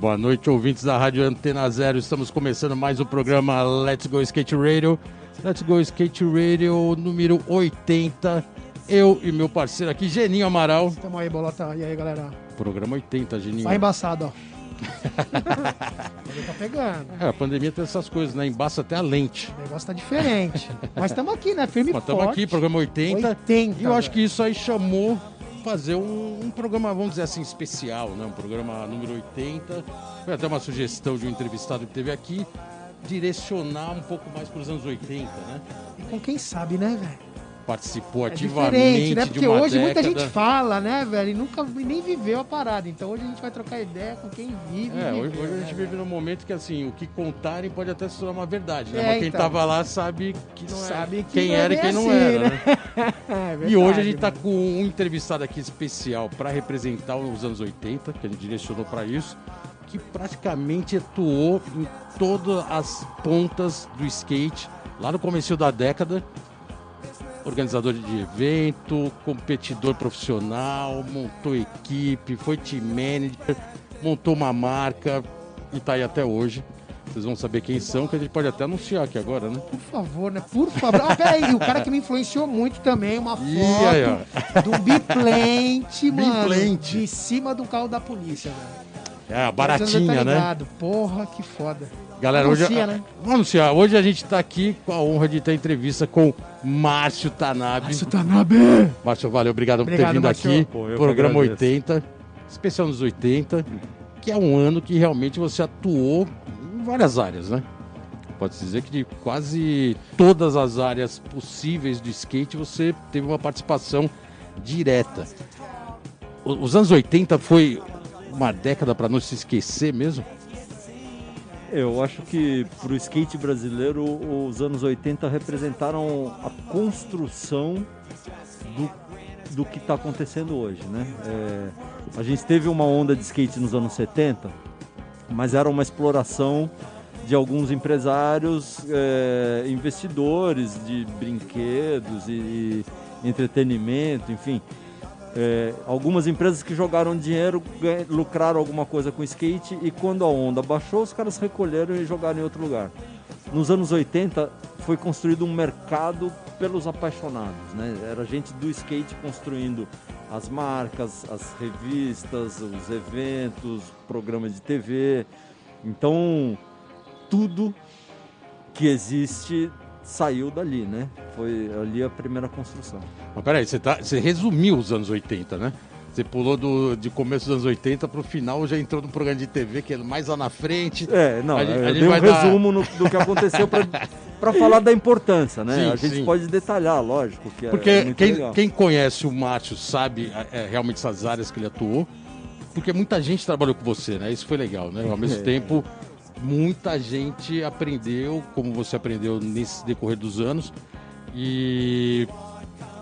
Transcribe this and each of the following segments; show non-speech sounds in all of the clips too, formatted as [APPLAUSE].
Boa noite, ouvintes da Rádio Antena Zero. Estamos começando mais o programa Let's Go Skate Radio. Let's Go Skate Radio número 80. Eu e meu parceiro aqui, Geninho Amaral. Tamo aí, bolota. E aí, galera? Programa 80, Geninho. Tá embaçado, ó. Tá pegando. É, a pandemia tem essas coisas, né? Embaça até a lente. O negócio tá diferente. Mas estamos aqui, né? Firme e Mas forte. estamos aqui, programa 80. 80, e eu acho velho. que isso aí chamou fazer um, um programa, vamos dizer assim, especial, né? Um programa número 80. Foi até uma sugestão de um entrevistado que teve aqui, direcionar um pouco mais para os anos 80, né? E com quem sabe, né, velho? Participou É ativamente diferente, né? Porque hoje muita década. gente fala, né, velho? E nunca nem viveu a parada. Então hoje a gente vai trocar ideia com quem vive. É, hoje, hoje a gente vive num momento que assim, o que contarem pode até se tornar uma verdade, né? É, Mas quem então. tava lá sabe que não Sabe é que quem não é era e quem não assim, era, né? né? [LAUGHS] É E verdade, hoje a gente tá com um entrevistado aqui especial para representar os anos 80, que a gente direcionou para isso, que praticamente atuou em todas as pontas do skate, lá no começo da década. Organizador de evento, competidor profissional, montou equipe, foi team manager, montou uma marca e tá aí até hoje. Vocês vão saber quem são, que a gente pode até anunciar aqui agora, né? Por favor, né? Por favor. Ah, peraí, o cara que me influenciou muito também, uma foto aí, ó. do biplente, [LAUGHS] mano. Biplente. De cima do carro da polícia, velho. É, baratinha, tá né? Porra, que foda. Galera, hoje, Anuncia, né? vamos anunciar. Hoje a gente tá aqui com a honra de ter entrevista com Márcio Tanabe. Márcio Tanabe! Márcio, valeu, obrigado, por ter Obrigado, vindo Márcio. aqui. Pô, Programa agradeço. 80, especial nos 80, que é um ano que realmente você atuou em várias áreas, né? Pode-se dizer que de quase todas as áreas possíveis do skate você teve uma participação direta. Os anos 80 foi uma década para não se esquecer mesmo? Eu acho que para o skate brasileiro, os anos 80 representaram a construção do, do que está acontecendo hoje. Né? É, a gente teve uma onda de skate nos anos 70, mas era uma exploração de alguns empresários, é, investidores de brinquedos e, e entretenimento, enfim. É, algumas empresas que jogaram dinheiro lucraram alguma coisa com skate e quando a onda baixou, os caras recolheram e jogaram em outro lugar. Nos anos 80 foi construído um mercado pelos apaixonados, né? Era gente do skate construindo as marcas, as revistas, os eventos, programas de TV. Então, tudo que existe saiu dali, né? Foi ali a primeira construção. Mas peraí, você, tá, você resumiu os anos 80, né? Você pulou do, de começo dos anos 80 pro final, já entrou no programa de TV, que é mais lá na frente. É, não, A gente- a gente um dar- resumo no- do que aconteceu para [LAUGHS] falar da importância, né? Sim, a gente sim. pode detalhar, lógico, que é- Porque é quem, quem conhece o Márcio sabe é, realmente essas áreas que ele atuou, porque muita gente trabalhou com você, né? Isso foi legal, né? Ao mesmo É. tempo, muita gente aprendeu, como você aprendeu nesse decorrer dos anos, e,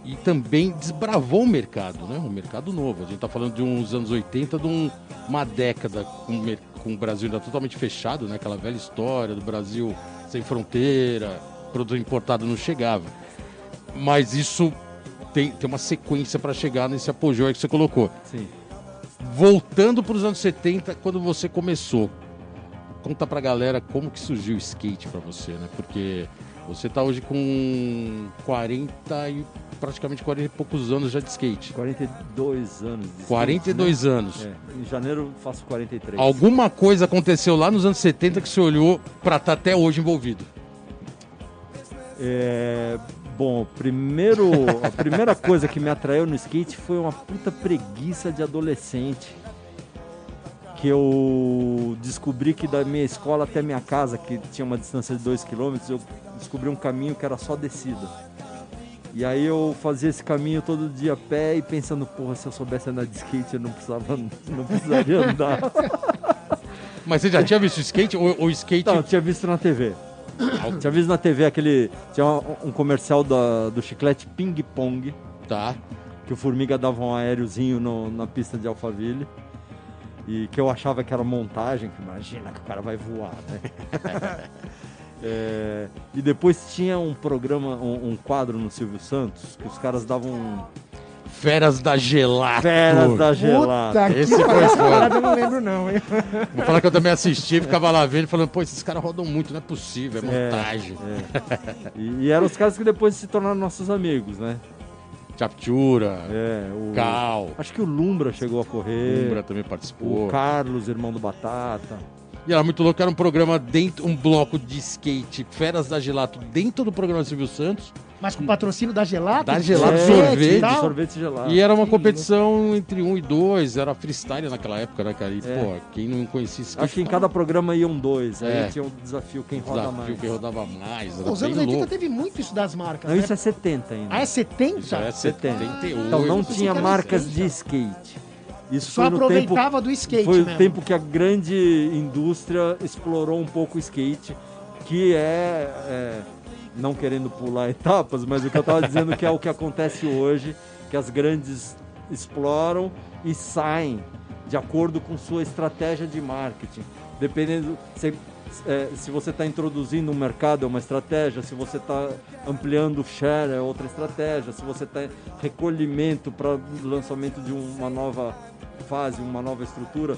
e também desbravou o mercado, né? Um mercado novo. A gente tá falando de uns anos 80, de um- uma década com, com o Brasil ainda totalmente fechado, né? Aquela velha história do Brasil sem fronteira, produto importado não chegava. Mas isso tem, tem uma sequência para chegar nesse apogeu aí que você colocou. Sim. Voltando para os anos 70, quando você começou, conta pra galera como que surgiu o skate para você, né? Porque você tá hoje com 40 e praticamente 40 e poucos anos já de skate. 42 anos. de skate, 42 anos. né? É, em janeiro faço 43. Alguma coisa aconteceu lá nos anos 70 que você olhou para estar até hoje envolvido. É, bom, primeiro, a primeira coisa que me atraiu no skate foi uma puta preguiça de adolescente. Que eu descobri que da minha escola até minha casa, que tinha uma distância de 2 km, eu descobri um caminho que era só descida. E aí eu fazia esse caminho todo dia a pé e pensando, porra, se eu soubesse andar de skate eu não precisava, [LAUGHS] não precisaria andar. [LAUGHS] Mas você já tinha visto skate ou o skate Não, eu tinha visto na TV. tinha visto na TV aquele. Tinha um, comercial da- do chiclete Ping Pong, tá? que o Formiga dava um aériozinho no- na pista de Alphaville. E que eu achava que era montagem, que imagina que o cara vai voar, né? [LAUGHS] É, e depois tinha um programa, um, um quadro no Silvio Santos, que os caras davam Feras da Gelato. Feras da que Esse foi foda. eu não lembro não, hein? [LAUGHS] Vou falar que eu também assisti, ficava lá vendo, falando, pô, esses caras rodam muito, não é possível, é É. montagem. E, e eram os caras que depois se tornaram nossos amigos, né? Chaptura, É, o, Cal, Acho que o Lumbra chegou a correr. Umbra também participou. O Carlos, irmão do Batata. E era muito louco, era um programa dentro, um bloco de skate, Feras da Gelato, dentro do programa Silvio Santos. Mas com patrocínio da Gelato? Da Gelato, sorvete e e de sorvete gelado. E era uma competição entre um e dois, era freestyle naquela época, né, cara? E, É. pô, quem não conhecia skate... Acho que em cada programa iam dois. Aí É. tinha um desafio quem roda desafio mais. que rodava mais, Os anos 80 louco. teve muito isso das marcas, Não, né? isso é 70 ainda. Ah, é 70? Isso é 70. 78. Então não tinha marcas 80. de skate. Isso Só no tempo, aproveitava do skate foi mesmo. o tempo que a grande indústria explorou um pouco o skate, que é, é, não querendo pular etapas, mas o que eu estava dizendo que é o que acontece hoje, que as grandes exploram e saem de acordo com sua estratégia de marketing. Dependendo se, é, se você está introduzindo um mercado é uma estratégia, se você está ampliando o share é outra estratégia, se você está recolhimento para lançamento de uma nova fase, uma nova estrutura.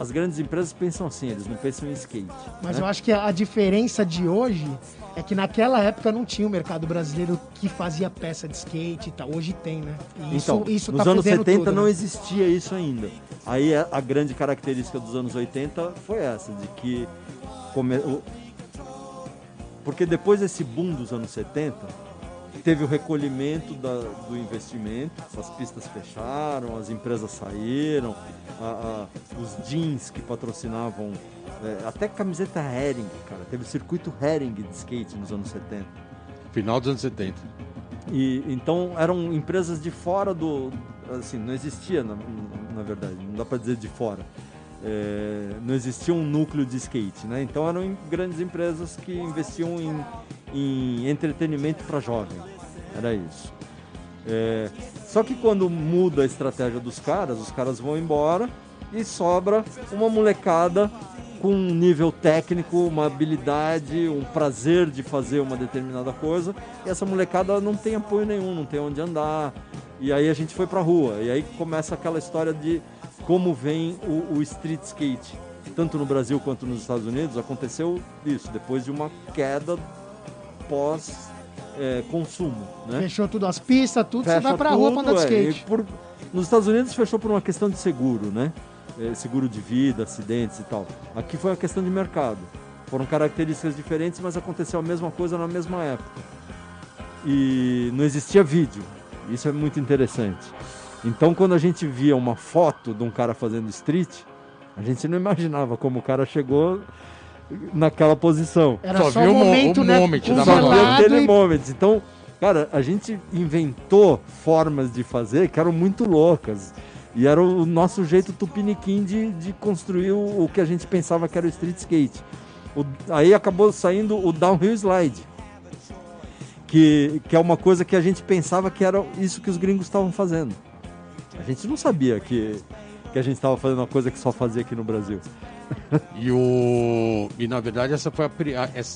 As grandes empresas pensam assim, eles não pensam em skate. Mas né? eu acho que a diferença de hoje é que naquela época não tinha o mercado brasileiro que fazia peça de skate e tal. Hoje tem, né? E isso, Então, isso nos tá anos fudendo 70 tudo, não né? existia isso ainda. Aí a, grande característica dos anos 80 foi essa, de que come- porque depois desse boom dos anos 70, teve o recolhimento da- do investimento, as pistas fecharam, as empresas saíram, a- a- os jeans que patrocinavam, é, até camiseta Hering, cara, teve o circuito Hering de skate nos anos 70. Final dos anos 70. E então eram empresas de fora do. Assim, não existia, na, na verdade, não dá para dizer de fora. É, não existia um núcleo de skate, né? Então eram grandes empresas que investiam em, em entretenimento para jovem. Era isso. É, só que quando muda a estratégia dos caras, os caras vão embora e sobra uma molecada com um nível técnico, uma habilidade, um prazer de fazer uma determinada coisa. E essa molecada não tem apoio nenhum, não tem onde andar. E aí a gente foi pra rua. E aí começa aquela história de como vem o, o street skate. Tanto no Brasil quanto nos Estados Unidos aconteceu isso, depois de uma queda pós é, consumo, né? Fechou tudo, as pistas, tudo, você Fecha vai pra rua pra tudo, andar de é, skate. e por- nos Estados Unidos fechou por uma questão de seguro, né? É, seguro de vida, acidentes e tal. Aqui foi uma questão de mercado. Foram características diferentes, mas aconteceu a mesma coisa na mesma época. E não existia vídeo. Isso é muito interessante. Então, quando a gente via uma foto de um cara fazendo street, a gente não imaginava como o cara chegou naquela posição. Era Só só, viu um o mo- momento, o né? moment da Só congelado aquele e- momento. Então, cara, a gente inventou formas de fazer que eram muito loucas. E era o nosso jeito tupiniquim de, de construir o, o que a gente pensava que era o street skate. O- aí acabou saindo o downhill slide. Que, que é uma coisa que a gente pensava que era isso que os gringos estavam fazendo. A gente não sabia que, que a gente estava fazendo uma coisa que só fazia aqui no Brasil. E, o... e na verdade, essa foi a...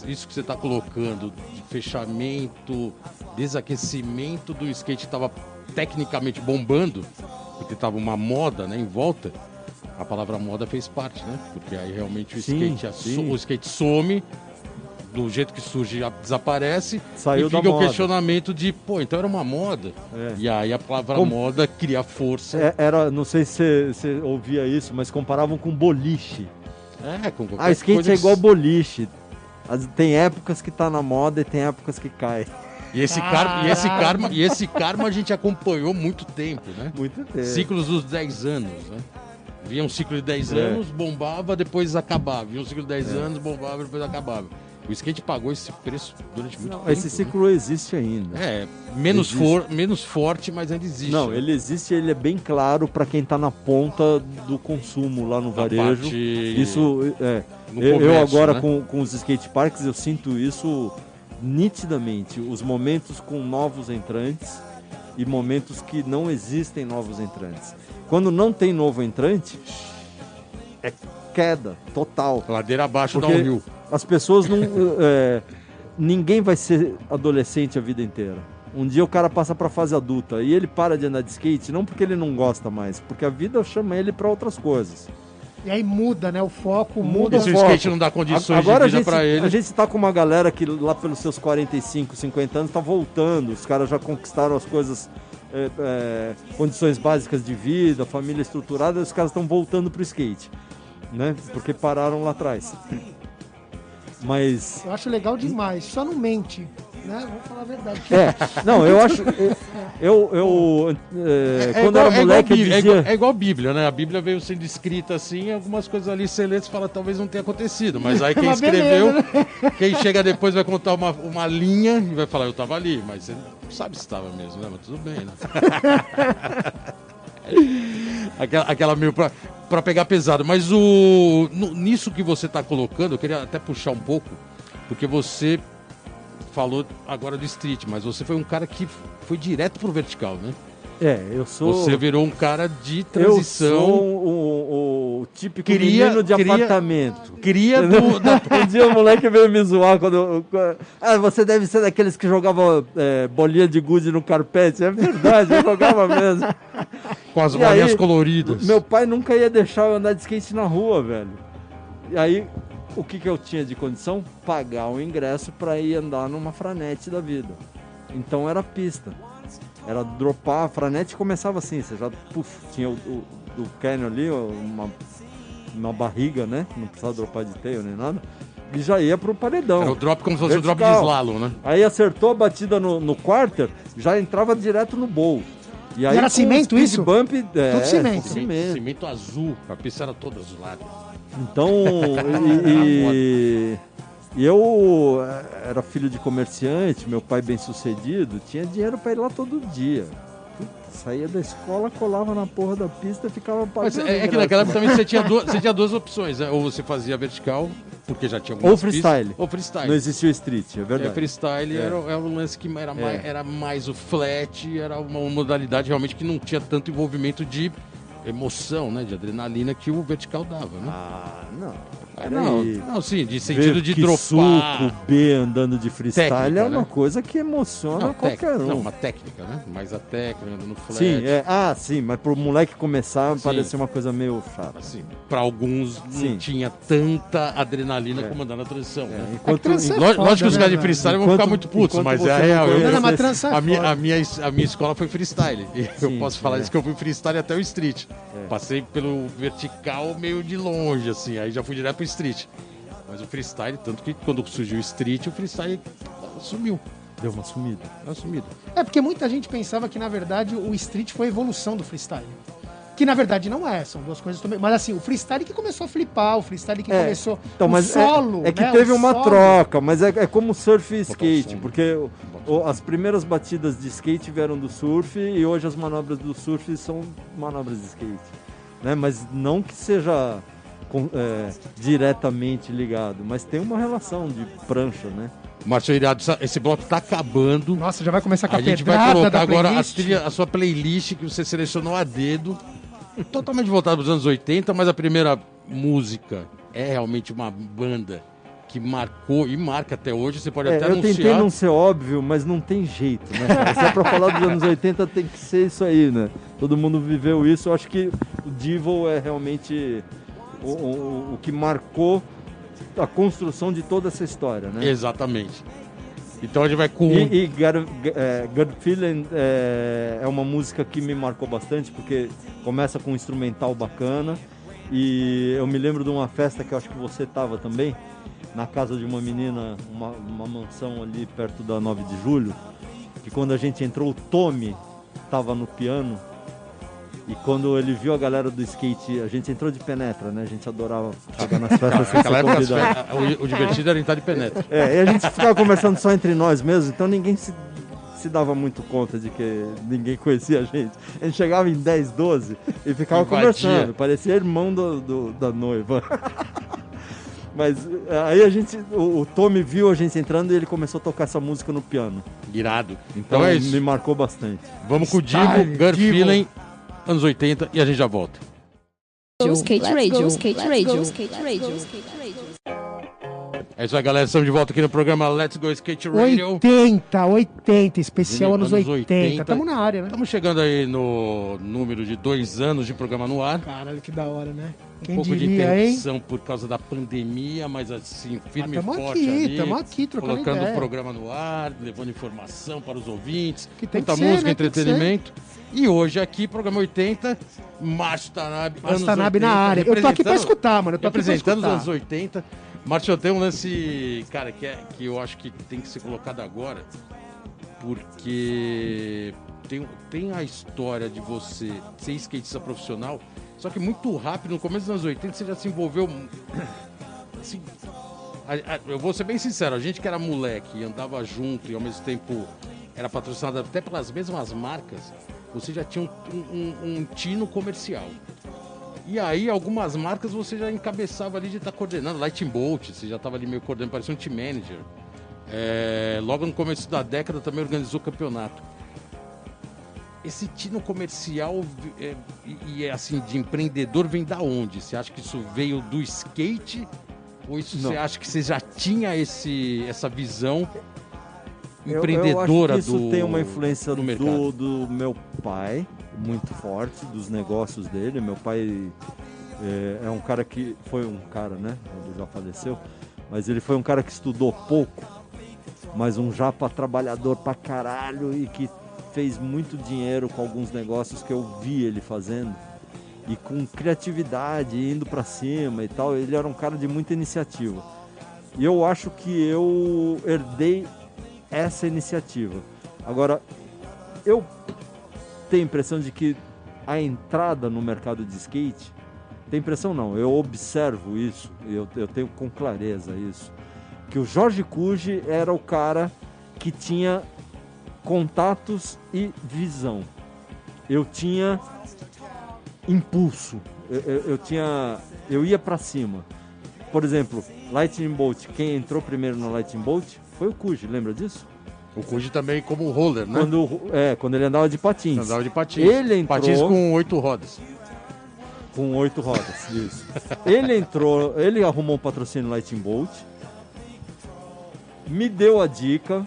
isso que você está colocando de fechamento, desaquecimento do skate que estava tecnicamente bombando, porque estava uma moda né, em volta. A palavra moda fez parte, né? Porque aí realmente o Sim, skate, asso- sim. o skate some, do jeito que surge, desaparece. Saiu e da fica o moda. questionamento de, pô, então era uma moda. É. E aí a palavra Como- moda cria força. É, era, não sei se você ouvia isso, mas comparavam com boliche. É, com qualquer Ah, skate coisa é igual boliche. As- tem épocas que tá na moda e tem épocas que cai. E esse, karma, e, esse karma, e esse karma a gente acompanhou muito tempo, né? Muito tempo. Ciclos dos 10 anos, né? Vinha um ciclo de 10 É. anos, bombava, depois acabava. Vinha um ciclo de 10 anos, bombava, depois acabava. O skate pagou esse preço durante muito tempo. Esse né? ciclo existe ainda. É, menos, Existe. for, menos forte, mas ainda existe. Não, né? ele existe, ele é bem claro para quem tá na ponta do consumo lá no Na varejo. parte- Isso é. eu, eu comércio, agora né? com, com os skate parks eu sinto isso nitidamente. Os momentos com novos entrantes e momentos que não existem novos entrantes. Quando não tem novo entrante, é queda total. Ladeira abaixo da rio. as pessoas não. é, [LAUGHS] ninguém vai ser adolescente a vida inteira. Um dia o cara passa pra fase adulta e ele para de andar de skate, não porque ele não gosta mais, porque a vida chama ele pra outras coisas. E aí muda, né? O foco Muda muda. Se o foco. skate não dá condições Agora a de vida gente, pra ele. a gente tá com uma galera que lá pelos seus 45, 50 anos tá voltando. Os caras já conquistaram as coisas, é, é, condições básicas de vida, família estruturada, os caras estão voltando pro skate, né? Porque pararam lá atrás. Mas Eu acho legal demais. Só não mente, né? Vamos falar a verdade. é, não, eu acho, eu, eu, é, É quando igual, era é igual moleque eu Bíblia, é dizia, igual- é igual a Bíblia, né? A Bíblia veio sendo escrita assim, algumas coisas ali você lê e fala, talvez não tenha acontecido. Mas aí [LAUGHS] quem escreveu, beleza, quem chega depois vai contar uma, uma linha e vai falar, eu tava ali, mas você não sabe se estava mesmo, né? Mas tudo bem, né? [LAUGHS] [LAUGHS] aquela, aquela meio pra, pra pegar pesado. Mas o no- nisso que você tá colocando, eu queria até puxar um pouco, porque você falou agora do street, mas você foi um cara que foi direto pro vertical, né? É, eu sou Você virou um cara de eu transição. sou o, o- o típico Queria- menino de queria- apartamento. Cria do. da- Um dia o moleque veio me zoar quando. eu- Ah, você deve ser daqueles que jogavam é, bolinha de gude no carpete. É verdade, eu jogava [LAUGHS] mesmo. com as bolinhas coloridas. Meu pai nunca ia deixar eu andar de skate na rua, velho. E aí, o que, que eu tinha de condição? Pagar o ingresso pra ir andar numa franete da vida. Então era pista. Era dropar, a franete começava assim, você já puf, tinha o, o, do canyon ali, uma, uma barriga, né? Não precisava dropar de tail nem nada. E já ia pro paredão. Era o drop como se fosse o drop de slalom, né? Aí acertou a batida no, no quarter, já entrava direto no bowl. E aí, era cimento isso? Bump, é, Tudo cimento. Cimento, cimento azul, a pista era toda azulada. Então, [LAUGHS] e, e- eu eh, era filho de comerciante, meu pai bem sucedido, tinha dinheiro pra ir lá todo dia. Saía da escola, colava na porra da pista e ficava pagando. é, é que naquela época também você tinha, duas, você tinha duas opções, né? Ou você fazia vertical, porque já tinha Ou freestyle. pistas, ou freestyle. Não existia o street, é É, verdade. freestyle É. era, era um lance que era, mais, É. era mais o flat, era uma modalidade realmente que não tinha tanto envolvimento de emoção, né? De adrenalina que o vertical dava, né? Ah, não. Não, não, sim, de sentido Ver de dropar. suco B andando de freestyle Técnica, é uma né? coisa que emociona Não, qualquer um. não, uma técnica, né? Mas a técnica, no flat. Sim, é. Ah, sim, mas pro moleque começar Sim. parece uma coisa meio chata. Assim, para alguns Sim. não tinha tanta adrenalina É. comandando a transição, É, né? enquanto, é foda, Lógico que os né, caras de freestyle vão Enquanto- ficar muito putos, mas é a não real. Eu- Não, mas trança é a, minha, a, minha, a minha escola foi freestyle. E [LAUGHS] eu Sim, posso falar é. isso que eu fui freestyle até o street. É. Passei pelo vertical meio de longe, assim, aí já fui direto pro street. Mas o freestyle, tanto que quando surgiu o street, o freestyle sumiu. Deu uma sumida. Deu uma sumida. É porque muita gente pensava que, na verdade, o street foi a evolução do freestyle. Que na verdade não é, são duas coisas também. Mas assim, o freestyle que começou a flipar, o freestyle que É, começou. Então, mas é- solo. é, que né, teve o uma solo. troca, mas é, é como surf e skate, porque o- o- as primeiras batidas de skate vieram do surf e hoje as manobras do surf são manobras de skate. Né? Mas não que seja é, diretamente ligado, mas tem uma relação de prancha, né? Márcio Irado, essa- esse bloco tá acabando. Nossa, já vai começar com a, A gente vai colocar da agora a, trilha, a sua playlist que você selecionou a dedo. Totalmente voltada para os anos 80, mas a primeira música é realmente uma banda que marcou e marca até hoje. Você pode É, até eu tentei anunciar. não ser óbvio, mas não tem jeito, né? cara? Se é pra falar dos anos 80, tem que ser isso aí, né? Todo mundo viveu isso. Eu acho que o Devil é realmente o, o- o que marcou a construção de toda essa história, né? Exatamente. Então a gente vai com. E, e Gut, é, Feeling é, é uma música que me marcou bastante, porque começa com um instrumental bacana. E eu me lembro de uma festa que eu acho que você tava também, na casa de uma menina, uma, uma mansão ali perto da 9 de julho, que quando a gente entrou, o Tommy tava no piano. E quando ele viu a galera do skate, a gente entrou de penetra, né? A gente adorava chegar nas [LAUGHS] festas sem ser convidado. o, o divertido era entrar de penetra. É, e a gente ficava conversando só entre nós mesmo, então ninguém se, se dava muito conta de que ninguém conhecia a gente. A gente chegava em 10, 12 e ficava Invadia. conversando, parecia irmão do, do- da noiva. [LAUGHS] Mas aí a gente, o, o Tommy viu a gente entrando e ele começou a tocar essa música no piano. Irado. Então, Então é isso. me marcou bastante. Vamos com o Divo. Feeling, anos 80 e a gente já volta. Skate Radio, Skate Radio, Skate Radio, Skate Radio. É isso aí, galera. Estamos de volta aqui no programa Let's Go Skate Radio. 80, 80, especial anos, Anos 80. 80. Estamos na área, né? Estamos chegando aí no número de dois anos de programa no ar. Caralho, que da hora, né? Um Quem pouco de diria, hein? interrupção por causa da pandemia, mas assim, firme Ah, e tamo forte aqui, ali, tamo aqui, trocando colocando ideia. o programa no ar, levando informação para os ouvintes, Que tem muita que ser, música, né? Tem que entretenimento. E hoje aqui, programa 80, Márcio Tanabe, Márcio Tanabe na 80, área. Eu tô aqui representando- escutar, mano. Eu tô Representando os anos 80. Márcio, tem um lance, cara, que, é, que eu acho que tem que ser colocado agora, porque tem, tem a história de você ser skatista profissional, só que muito rápido, no começo dos anos 80, você já se envolveu. [COUGHS] assim, a- a- eu vou ser bem sincero, a gente que era moleque e andava junto e ao mesmo tempo era patrocinado até pelas mesmas marcas, você já tinha um, um- um tino comercial. E aí, algumas marcas você já encabeçava ali de estar coordenando. Lightning Bolt, você já estava ali meio coordenando, parecia um team manager. É, logo no começo da década também organizou campeonato. Esse tino comercial é, e, e é assim, de empreendedor vem da onde? Você acha que isso veio do skate? Ou isso Não. você acha que você já tinha esse, essa visão Eu- empreendedora eu acho que isso do tem uma influência do do, do meu pai, muito forte, dos negócios dele. Meu pai é, é um cara que. Foi um cara, né? Ele já faleceu. Mas ele foi um cara que estudou pouco, mas um japa trabalhador pra caralho e que fez muito dinheiro com alguns negócios que eu vi ele fazendo. E com criatividade, indo pra cima e tal. Ele era um cara de muita iniciativa. E eu acho que eu herdei essa iniciativa. Agora, eu tenho a impressão de que a entrada no mercado de skate, tem impressão não, eu observo isso, eu, eu tenho com clareza isso, que o Jorge Cuji era o cara que tinha contatos e visão. Eu tinha impulso, eu, eu- eu tinha, eu ia pra cima. Por exemplo, Lightning Bolt, quem entrou primeiro no Lightning Bolt foi o Cuji, lembra disso? O Kuji também como roller, né? Quando, é, quando ele andava de patins. Andava de patins. Ele entrou- Patins com oito rodas. Com oito rodas, isso. ele entrou, ele arrumou um patrocínio Lightning Bolt, me deu a dica,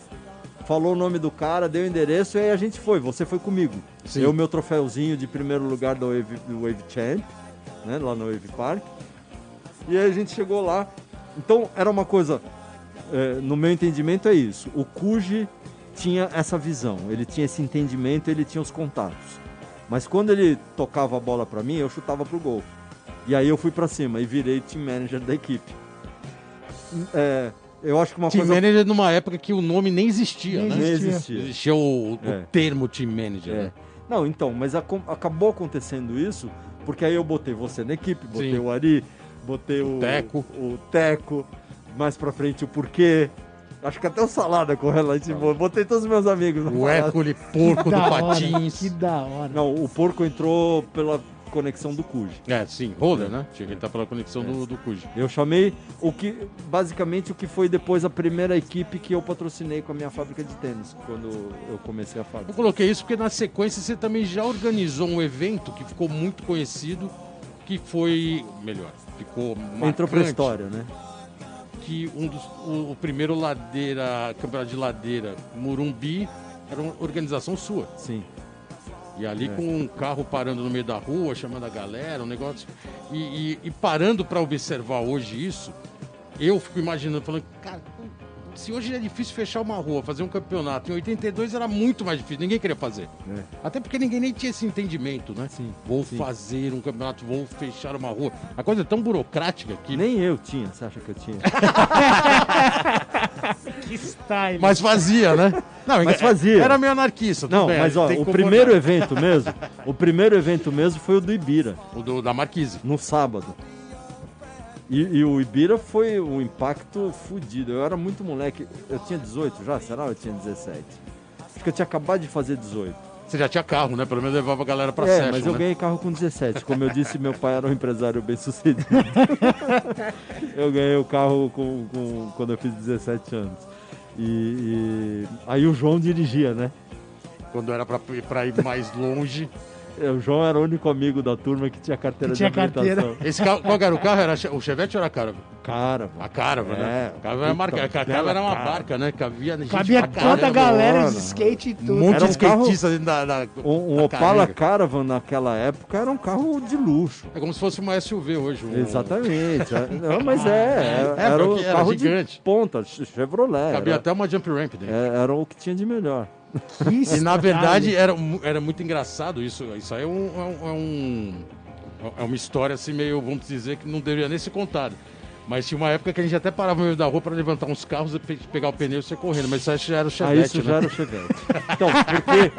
falou o nome do cara, deu o endereço e aí a gente foi. Você foi comigo. Sim. Eu, meu troféuzinho de primeiro lugar do Wave, do Wave Champ, né, lá no Wave Park. E aí a gente chegou lá. Então era uma coisa, é, no meu entendimento é isso. O Kuji tinha essa visão, ele tinha esse entendimento, ele tinha os contatos. Mas quando ele tocava a bola pra mim, eu chutava pro gol. E aí eu fui pra cima e virei team manager da equipe. É, eu acho que uma Team coisa manager numa época que o nome nem existia, Nem né? nem existia. existia. Existia o, o É. termo team manager. É. né? Não, então, mas acom- acabou acontecendo isso porque aí eu botei você na equipe, botei Sim. o Ari, botei o, Teco. o Teco, mais pra frente o Porquê. Acho que até o Salada correu lá, tipo, botei todos os meus amigos. na O. Hércules porco [LAUGHS] do hora, patins. que da hora. Não, o Porco entrou pela conexão do Cuj. É, sim, roller, né? Tinha que estar pela conexão do, do Kuji. Eu chamei o que, basicamente, o que foi depois a primeira equipe que eu patrocinei com a minha fábrica de tênis, quando eu comecei a Eu fábrica. coloquei isso porque na sequência você também já organizou um evento que ficou muito conhecido, que foi, melhor, ficou Entrou pra marcante, história, né? que um dos, o, o primeiro ladeira, campeonato de ladeira Murumbi era uma organização sua. Sim. E ali É. com um carro parando no meio da rua, chamando a galera, um negócio. E, e- e parando para observar hoje isso, eu fico imaginando, falando, cara, se hoje é difícil fechar uma rua, fazer um campeonato, em 82 era muito mais difícil, ninguém queria fazer. É. Até porque ninguém nem tinha esse entendimento, né? Sim, Vou sim. fazer um campeonato, vou fechar uma rua. A coisa é tão burocrática que. Nem eu tinha, você acha que eu tinha? [LAUGHS] [LAUGHS] Que style. Mas fazia, né? Não, Mas fazia. Era meio anarquista. Não, bem, mas ó, o primeiro evento mesmo, o primeiro evento mesmo foi o do Ibira, O do, da Marquise. no sábado. E, e o Ibira foi um impacto fudido. Eu era muito moleque. Eu tinha 18 já? Será? Eu tinha 17. Acho que eu tinha acabado de fazer 18. Você já tinha carro, né? Pelo menos levava a galera pra é, session, mas eu né? ganhei carro com 17. Como eu disse, meu pai era um empresário bem sucedido. [LAUGHS] eu ganhei o carro com, com- quando eu fiz 17 anos. E, e aí o João dirigia, né? Quando era pra, pra ir mais longe. O João era o único amigo da turma que tinha carteira Que tinha de habilitação. carteira. Esse carro, qual era o carro? Era o Chevette ou era a Caravan? Cara, A Caravan, né? É, A Caravan era, marca, a puta Caravan era uma bela barca, né? Cabia gente Cabia toda a galera mano. de skate e tudo. Um monte Era de um carro- skatista dentro da, da, um, um da Opala. Caravan naquela época era um carro de luxo. É como se fosse uma SUV hoje. um- Exatamente. É, Não, mas é, [LAUGHS] É, era o que era carro gigante. de ponta, Chevrolet. Cabia Era, até uma jump ramp dentro. é, era o que tinha de melhor. Que E na verdade era, era muito engraçado isso. Isso aí é, um, é, um- é um- é uma história assim meio, vamos dizer, que não deveria nem ser contada. Mas tinha uma época que a gente até parava no meio da rua para levantar uns carros e pe- pegar o pneu e sair correndo. Mas isso aí já era o Aí Chevette, isso né? já era o Chevette. Então, por quê?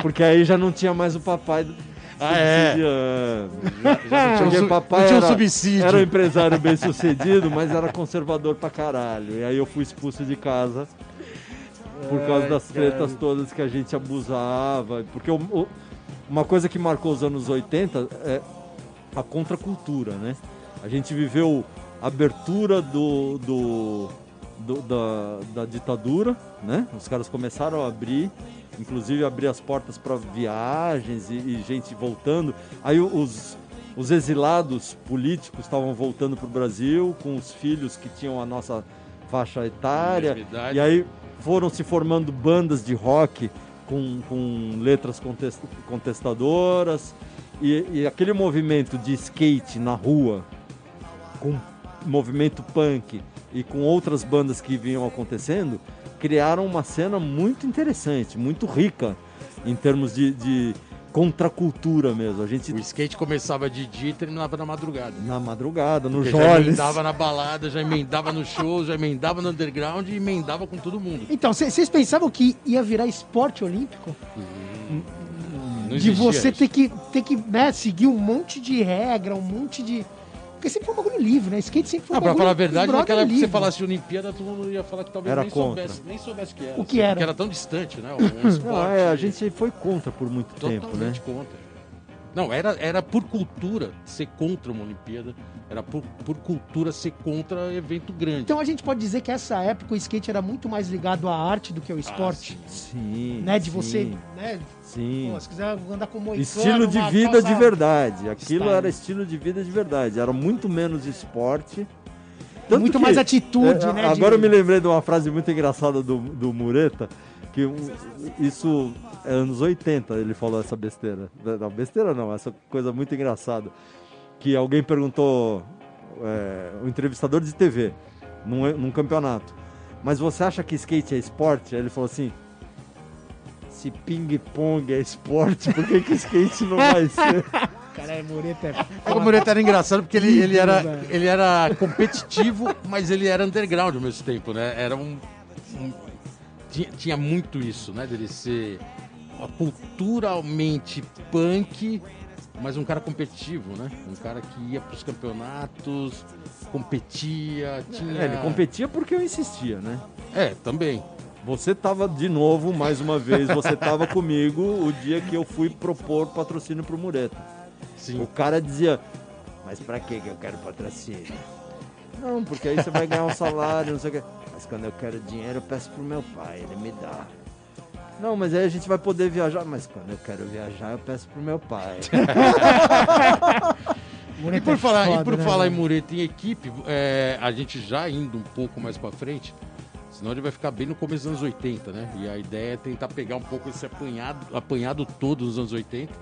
Porque aí já não tinha mais o papai do Ah, é. subsidiando. Já não tinha, Porque um, papai não tinha um era- subsídio. Era um empresário bem sucedido, mas era conservador pra caralho. E aí eu fui expulso de casa por causa das tretas todas que a gente abusava. Porque o- o- uma coisa que marcou os anos 80 é a contracultura, né? A gente viveu a abertura do, do- do- da, da ditadura, né? Os caras começaram a abrir, inclusive abrir as portas para viagens e, e gente voltando. Aí os, os exilados políticos estavam voltando para o Brasil com os filhos que tinham a nossa faixa etária. E aí foram se formando bandas de rock com, com letras contest- contestadoras. E, e aquele movimento de skate na rua, com movimento punk e com outras bandas que vinham acontecendo, criaram uma cena muito interessante, muito rica em termos de, de contracultura mesmo. A gente O skate começava de dia e terminava na madrugada. na madrugada, no Porque já Joles. emendava na balada, já emendava no show, já emendava no underground e emendava com todo mundo. Então, cê- vocês pensavam que ia virar esporte olímpico? Não de você isso. ter que, ter que né, seguir um monte de regra, um monte de. Porque sempre foi um bagulho livre, né? Skate sempre foi um Ah, pra bagulho falar a verdade, naquela época que você falasse de Olimpíada, todo mundo ia falar que talvez Era nem, contra. soubesse, nem soubesse o que era. O que era? Porque era tão distante, né? Um [LAUGHS] esporte Não, é, a gente foi contra por muito tempo, né? totalmente contra. Não, era, era por cultura ser contra uma Olimpíada. Era por, por cultura ser contra evento grande. Então a gente pode dizer que essa época o skate era muito mais ligado à arte do que ao esporte. Sim. né? De sim, você. Né? Sim. Pô, se quiser andar com moicano, Estilo de vida calça- de verdade. Aquilo Style. era estilo de vida de verdade. Era muito menos esporte. Tanto muito que- mais atitude, É, né? Agora eu de- me lembrei de uma frase muito engraçada do, do Mureta, que um- isso é anos 80 ele falou essa besteira. Não, besteira não, essa coisa muito engraçada. Que alguém perguntou, é, um entrevistador de TV, num, num campeonato, mas você acha que skate é esporte? Aí ele falou assim, se ping-pong é esporte, por que, que skate não vai ser? [LAUGHS] Caralho, Mureta é. É o Moreira era engraçado porque ele, ele, era, Velho. ele era competitivo, mas ele era underground ao mesmo tempo, né? Era um- tinha, tinha muito isso, né? Dele ser culturalmente punk, mas um cara competitivo, né? Um cara que ia pros campeonatos, competia, tinha. É, ele competia porque eu insistia, né? É, também. Você tava de novo, mais uma vez, você tava [LAUGHS] comigo o dia que eu fui propor patrocínio pro Mureta. Sim. O cara dizia, mas que que eu quero patrocínio? Não, porque aí você vai ganhar um salário, não sei o quê. Mas quando eu quero dinheiro, eu peço pro meu pai, ele me dá. Não, mas aí a gente vai poder viajar. Mas quando eu quero viajar, eu peço pro meu pai. [LAUGHS] E por falar, e por né, falar em velho? Mureta em equipe, é, a gente já indo um pouco mais pra frente, senão ele vai ficar bem no começo dos anos 80, né? E a ideia é tentar pegar um pouco esse apanhado, apanhado todo dos anos 80.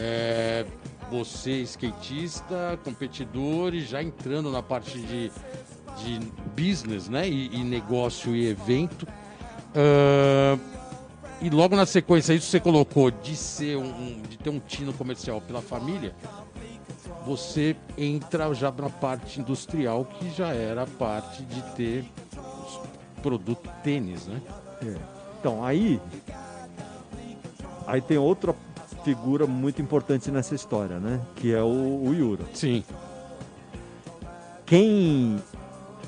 É, você, skatista, competidor e já entrando na parte de, de business, né? E, e negócio e evento. Ah, e logo na sequência, isso você colocou de ser um, de ter um tino comercial pela família, você entra já na parte industrial, que já era a parte de ter produto tênis, né? Então, aí. Aí tem outra figura muito importante nessa história, né? Que é o, o Yura. Sim. quem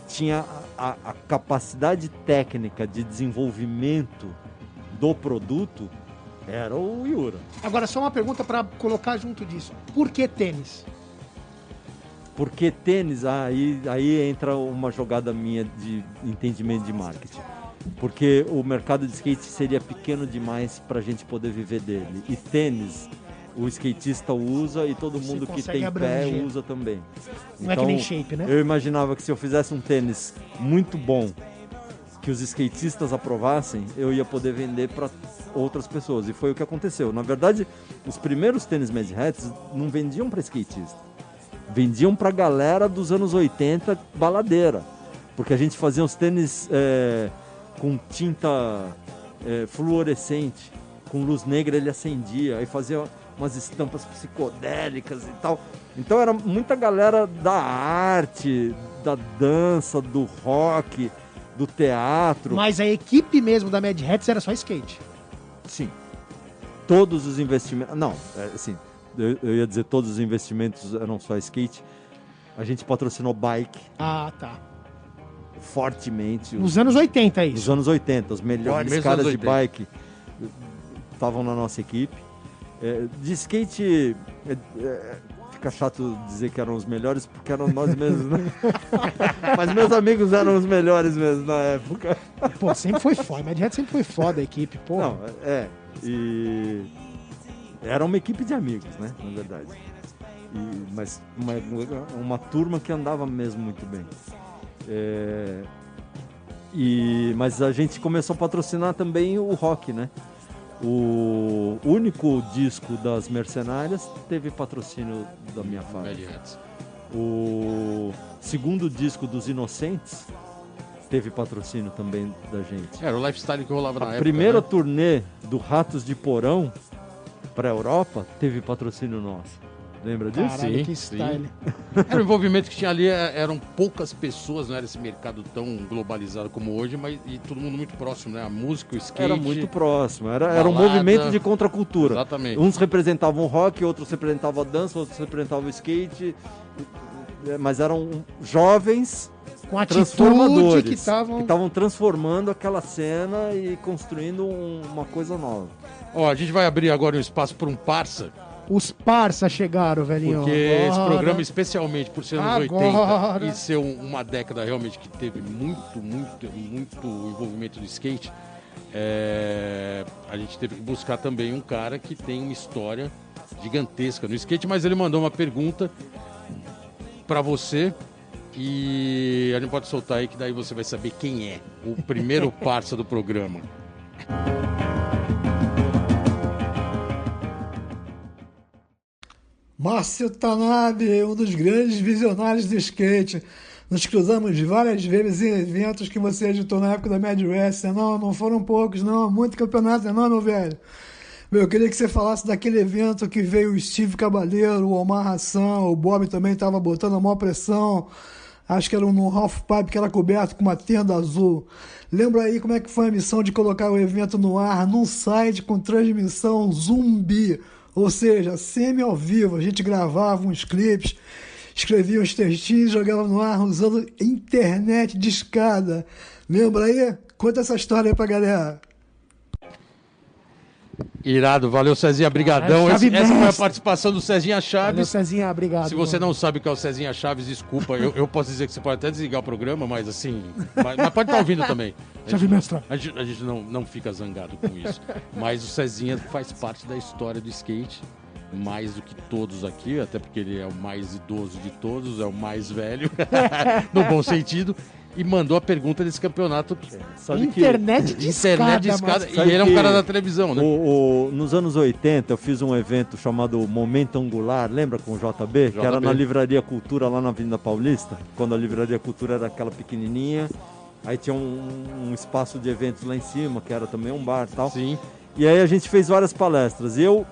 tinha a, a capacidade técnica de desenvolvimento do produto era o Yura. Agora, só uma pergunta pra colocar junto disso. Por que tênis? Porque tênis, aí, aí entra uma jogada minha de entendimento de marketing. Porque o mercado de skate seria pequeno demais para a gente poder viver dele. E tênis o skatista usa e todo Você mundo que tem abranger. pé usa também. Não é que nem shape, né? Eu imaginava que se eu fizesse um tênis muito bom, que os skatistas aprovassem, eu ia poder vender para outras pessoas. E foi o que aconteceu. Na verdade, os primeiros tênis Mad Hats não vendiam para skatista. Vendiam para galera dos anos 80 baladeira. Porque a gente fazia os tênis é, com tinta é, fluorescente, com luz negra ele acendia, aí fazia umas estampas psicodélicas e tal. Então era muita galera da arte, da dança, do rock, do teatro. Mas a equipe mesmo da Mad Hats era só skate. Sim. Todos os investimentos. Não, é, assim, eu, eu ia dizer todos os investimentos eram só skate. A gente patrocinou bike Ah, tá. Fortemente. Os, Nos anos 80 é nos isso. anos 80, os melhores mesmo caras de 80. bike estavam na nossa equipe. É, de skate, é, é, fica chato dizer que eram os melhores porque eram nós mesmos, né? [LAUGHS] Mas meus amigos eram os melhores mesmo na época. Pô, sempre foi foda. Hats sempre foi foda a equipe, pô. Não, é. E era uma equipe de amigos, né? Na verdade. E- mas uma, uma turma que andava mesmo muito bem. É, e, mas a gente começou a patrocinar também o rock, né? O único disco das Mercenárias teve patrocínio da minha fábrica. Hats. O segundo disco dos Inocentes teve patrocínio também da gente. Era o lifestyle que rolava na A época. primeira né? turnê do Ratos de Porão para a Europa teve patrocínio nosso. Lembra disso? Caralho, sim, que sim. style. Era o envolvimento que tinha ali, é, eram poucas pessoas, não era esse mercado tão globalizado como hoje, mas e todo mundo muito próximo, né? A música, o skate. Era muito próximo. Era, era um balada. movimento de contracultura. Exatamente. Uns representavam o rock, outros representavam a dança, outros representavam o skate. Mas eram jovens Com a atitude transformadores que estavam. estavam transformando aquela cena e construindo um- uma coisa nova. Ó, a gente vai abrir agora um espaço para um parça, Os parça chegaram, velhinho. porque esse Agora. programa, especialmente por ser anos Agora. 80 e ser um- uma década realmente que teve muito, muito, muito envolvimento do skate, é, a gente teve que buscar também um cara que tem uma história gigantesca no skate, mas ele mandou uma pergunta para você e a gente pode soltar aí que daí você vai saber quem é o primeiro [LAUGHS] parça do programa. Márcio Tanabe, um dos grandes visionários do skate. Nos cruzamos várias vezes em eventos que você editou na época da Mad Wrestling. Não, não foram poucos, não. Muito campeonato, não, meu velho. Meu, eu queria que você falasse daquele evento que veio o Steve Cabaleiro, o Omar Hassan, o Bob também estava botando a maior pressão. Acho que era um half pipe que era coberto com uma tenda azul. Lembra aí como é que foi a missão de colocar o evento no ar num site com transmissão zumbi, ou seja, semi ao vivo. A gente gravava uns clipes, escrevia uns textinhos, jogava no ar usando internet de escada. Lembra aí? Conta essa história aí pra galera. Irado, valeu Cezinha, brigadão. Esse- Chave essa foi a participação do Cezinha Valeu, Chaves. Cezinha, obrigado. Se você mano. não sabe o que é o Cezinha Chaves, desculpa. Eu, eu posso dizer que você pode até desligar o programa, mas assim. Mas, mas pode estar ouvindo também. [LAUGHS] Chave mestra. a gente, a gente não, não fica zangado com isso. Mas o Cezinha faz parte da história do skate. Mais do que todos aqui, até porque ele é o mais idoso de todos, é o mais velho, [LAUGHS] no bom sentido. E mandou a pergunta desse campeonato. Sabe que Internet de Internet de escada, escada. mano. E ele é um que cara da televisão, né? o, o- nos anos 80 eu fiz um evento chamado Momento Angular, lembra com o JB? Que era JB. na Livraria Cultura lá na Avenida Paulista, quando a Livraria Cultura era aquela pequenininha. Aí tinha um, um espaço de eventos lá em cima, que era também um bar e tal. Sim. E aí a gente fez várias palestras. E eu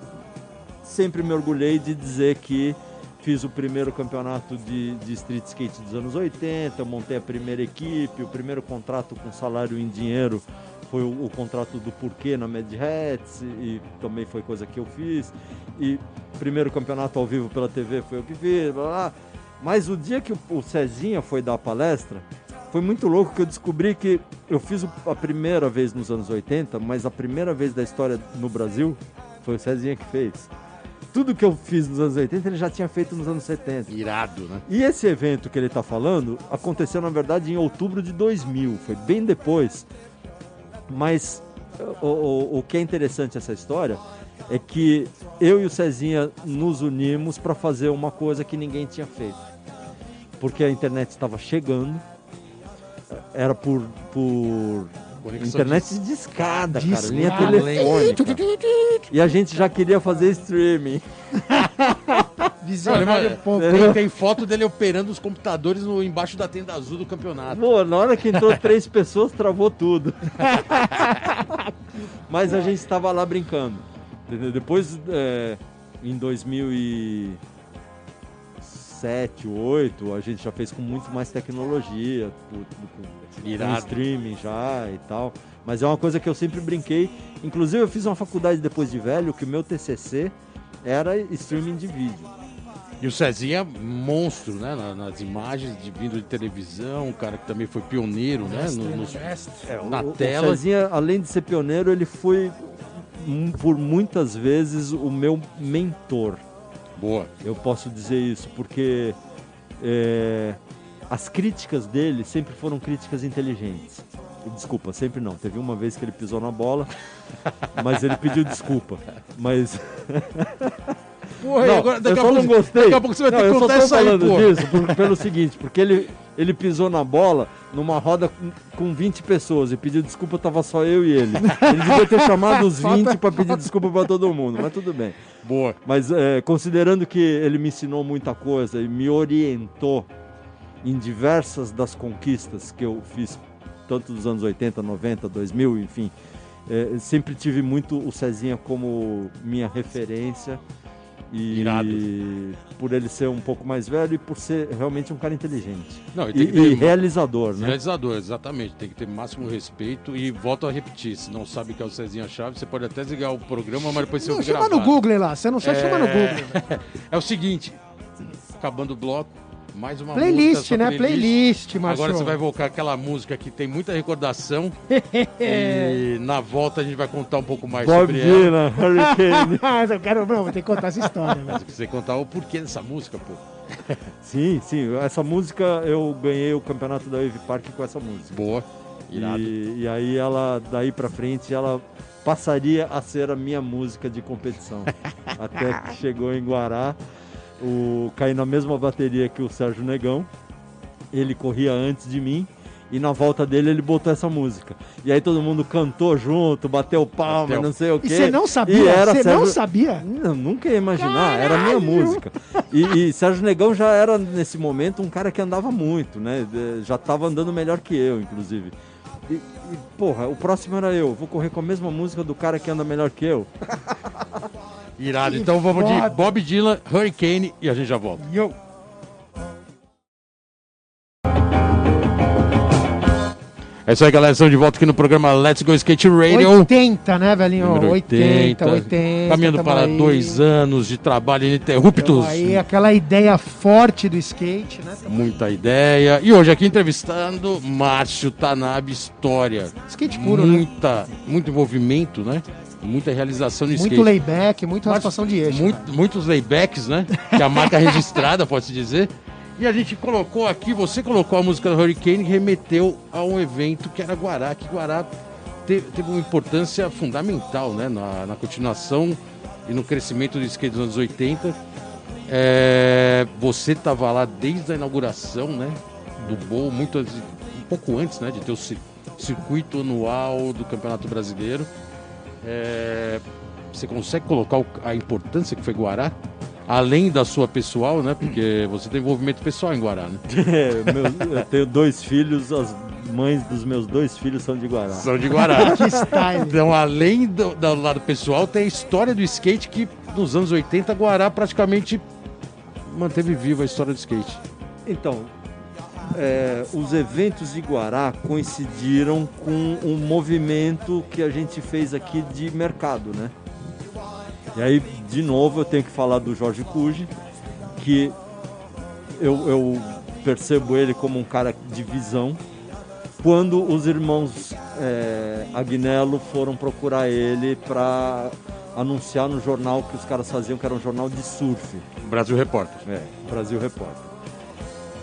sempre me orgulhei de dizer que fiz o primeiro campeonato de, de street skate dos anos 80, eu montei a primeira equipe, o primeiro contrato com salário em dinheiro foi o, o contrato do Porquê na Mad Hats, e, também foi coisa que eu fiz. E primeiro campeonato ao vivo pela TV foi eu que fiz, blá, blá. Mas o dia que o, o Cezinha foi dar a palestra, foi muito louco que eu descobri que eu fiz a primeira vez nos anos 80, mas a primeira vez da história no Brasil foi o Cezinha que fez. Tudo que eu fiz nos anos 80 ele já tinha feito nos anos 70. Irado, né? E esse evento que ele está falando aconteceu, na verdade, em outubro de 2000, foi bem depois. Mas o, o- o que é interessante essa história é que eu e o Cezinha nos unimos para fazer uma coisa que ninguém tinha feito. Porque a internet estava chegando, era por, por internet de escada, cara, Discada. linha telefônica. E a gente já queria fazer streaming. [LAUGHS] Visionário. [LAUGHS] Tem, tem foto dele operando os computadores no, embaixo da tenda azul do campeonato. Pô, na hora que entrou [LAUGHS] três pessoas, travou tudo. Mas a gente estava lá brincando. entendeu? Depois, é, em 2007, 2008, a gente já fez com muito mais tecnologia, com, com- streaming já e tal. Mas é uma coisa que eu sempre brinquei. Inclusive, eu fiz uma faculdade depois de velho, que o meu TCC era streaming de vídeo. E o Cezinha, monstro, né? na- nas imagens de vindo de televisão, um cara que também foi pioneiro, né? no- nos- na O- tela. O Cezinha, além de ser pioneiro, ele foi hum, por muitas vezes o meu mentor. Boa. Eu posso dizer isso porque é, as críticas dele sempre foram críticas inteligentes. Desculpa, sempre não. Teve uma vez que ele pisou na bola, mas ele pediu desculpa. Mas [LAUGHS] Porra, não, agora, eu daqui, a só pouco, não gostei. daqui a pouco você vai ter Não, que eu só contar isso aí, falando pô. disso por- pelo seguinte, porque ele, ele pisou na bola numa roda com, com 20 pessoas e pediu desculpa, tava só eu e ele. Ele devia ter chamado os [LAUGHS] 20 para pedir desculpa para todo mundo, mas tudo bem. Boa. Mas é, considerando que ele me ensinou muita coisa e me orientou em diversas das conquistas que eu fiz, tanto dos anos 80, 90, 2000, enfim, é, sempre tive muito o Cezinha como minha referência. E Irado. por ele ser um pouco mais velho e por ser realmente um cara inteligente. Não, e tem que e ter realizador, né? Realizador, exatamente. Tem que ter máximo respeito e volto a repetir. Se não sabe que é o Cezinha Chaves, você pode até desligar o programa, mas depois você Não, ouve chama no gravado. Google lá. Você não sabe, chama no Google. [LAUGHS] É o seguinte, acabando o bloco, mais uma Playlist, né? Playlist, Marcio. Agora você vai invocar aquela música que tem muita recordação [LAUGHS] e na volta a gente vai contar um pouco mais Bob sobre ela. Dylan, Hurricane. Ah, eu quero, não, vou ter que contar essa história. né? Mas você contar o porquê dessa música, pô. [LAUGHS] sim, sim. Essa música eu ganhei o campeonato da Wave Park com essa música. Boa. Irado. E, e aí ela, daí pra frente, ela passaria a ser a minha música de competição. [LAUGHS] Até que chegou em Guará, o, caí na mesma bateria que o Sérgio Negão. Ele corria antes de mim. E na volta dele ele botou essa música. E aí todo mundo cantou junto, bateu palma, Bateu. não sei o quê. E você não E sabia? era Você não Sérgio- sabia? não, nunca ia imaginar, era a minha música. E, e Sérgio Negão já era, nesse momento, um cara que andava muito, né? Já estava andando melhor que eu, inclusive. E, e, porra, o próximo era eu. Vou correr com a mesma música do cara que anda melhor que eu. Irado. Então vamos de foda. Bob Dylan, Hurricane e a gente já volta. Yo. É isso aí, galera. Estamos de volta aqui no programa Let's Go Skate Radio. 80, né, velhinho? Número 80, 80. Caminhando para aí. dois anos de trabalho ininterruptos. Aí, aquela ideia forte do skate, né? Tamo- Muita ideia. E hoje aqui entrevistando Márcio Tanabe História. Skate puro, né? Muita, Muito envolvimento, né? Muita realização no Muito skate. layback, muita raspação de eixo. muito- muitos laybacks, né? Que é a marca registrada, [LAUGHS] pode-se dizer. E a gente colocou aqui, você colocou a música do Hurricane que remeteu a um evento que era Guará, que Guará te- teve uma importância fundamental, né? Na, na continuação e no crescimento do skate dos anos 80. É, você estava lá desde a inauguração, né? Do Bowl, muito antes, um pouco antes, né? De ter o ci- circuito anual do Campeonato Brasileiro. É, você consegue colocar a importância que foi Guará? Além da sua pessoal, né? Porque você tem envolvimento pessoal em Guará, né? [LAUGHS] É, meu- eu tenho dois filhos, as mães dos meus dois filhos são de Guará. São de Guará. [LAUGHS] Que style. Então, além do, do lado pessoal, tem a história do skate que nos anos 80 Guará praticamente manteve viva a história do skate. Então, é, os eventos de Guará coincidiram com um movimento que a gente fez aqui de mercado, né? E aí, de novo, eu tenho que falar do Jorge Cuji, que eu, eu percebo ele como um cara de visão. Quando os irmãos é, Agnello foram procurar ele para anunciar no jornal que os caras faziam, que era um jornal de surf. Brasil Repórter. É, Brasil Repórter.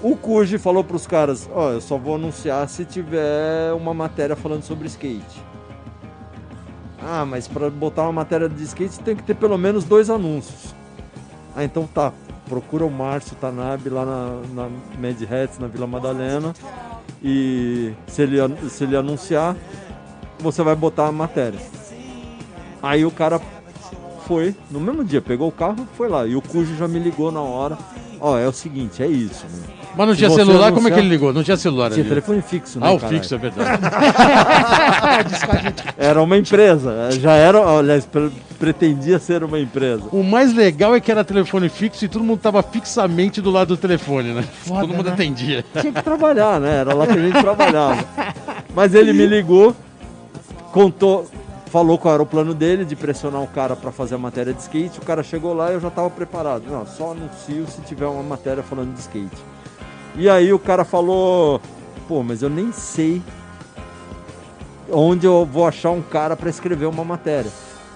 O Cuji falou pros caras, ó, eu só vou anunciar se tiver uma matéria falando sobre skate. Ah, mas para botar uma matéria de skate tem que ter pelo menos dois anúncios. Ah, então tá. Procura o Márcio Tanabe lá na, na Mad Hats, na Vila Madalena. E se ele, se ele anunciar, você vai botar a matéria. Aí o cara foi, no mesmo dia, pegou o carro foi lá. E o Cujo já me ligou na hora. Ó, é o seguinte, é isso. Né? Mas não tinha celular, como é que ele ligou? Não tinha celular Tinha ali. telefone fixo, né? Ah, o caralho? fixo, é verdade. [LAUGHS] Era uma empresa. Já era, aliás, pre- pretendia ser uma empresa. O mais legal é que era telefone fixo e todo mundo tava fixamente do lado do telefone, né? Foda, todo mundo né? atendia. Tinha que trabalhar, né? Era lá que a gente trabalhava. Mas ele me ligou, contou, falou qual era o plano dele de pressionar o cara para fazer a matéria de skate. O cara chegou lá e eu já estava preparado. Não, só anuncio se tiver uma matéria falando de skate. E aí o cara falou: pô, mas eu nem sei onde eu vou achar um cara para escrever uma matéria.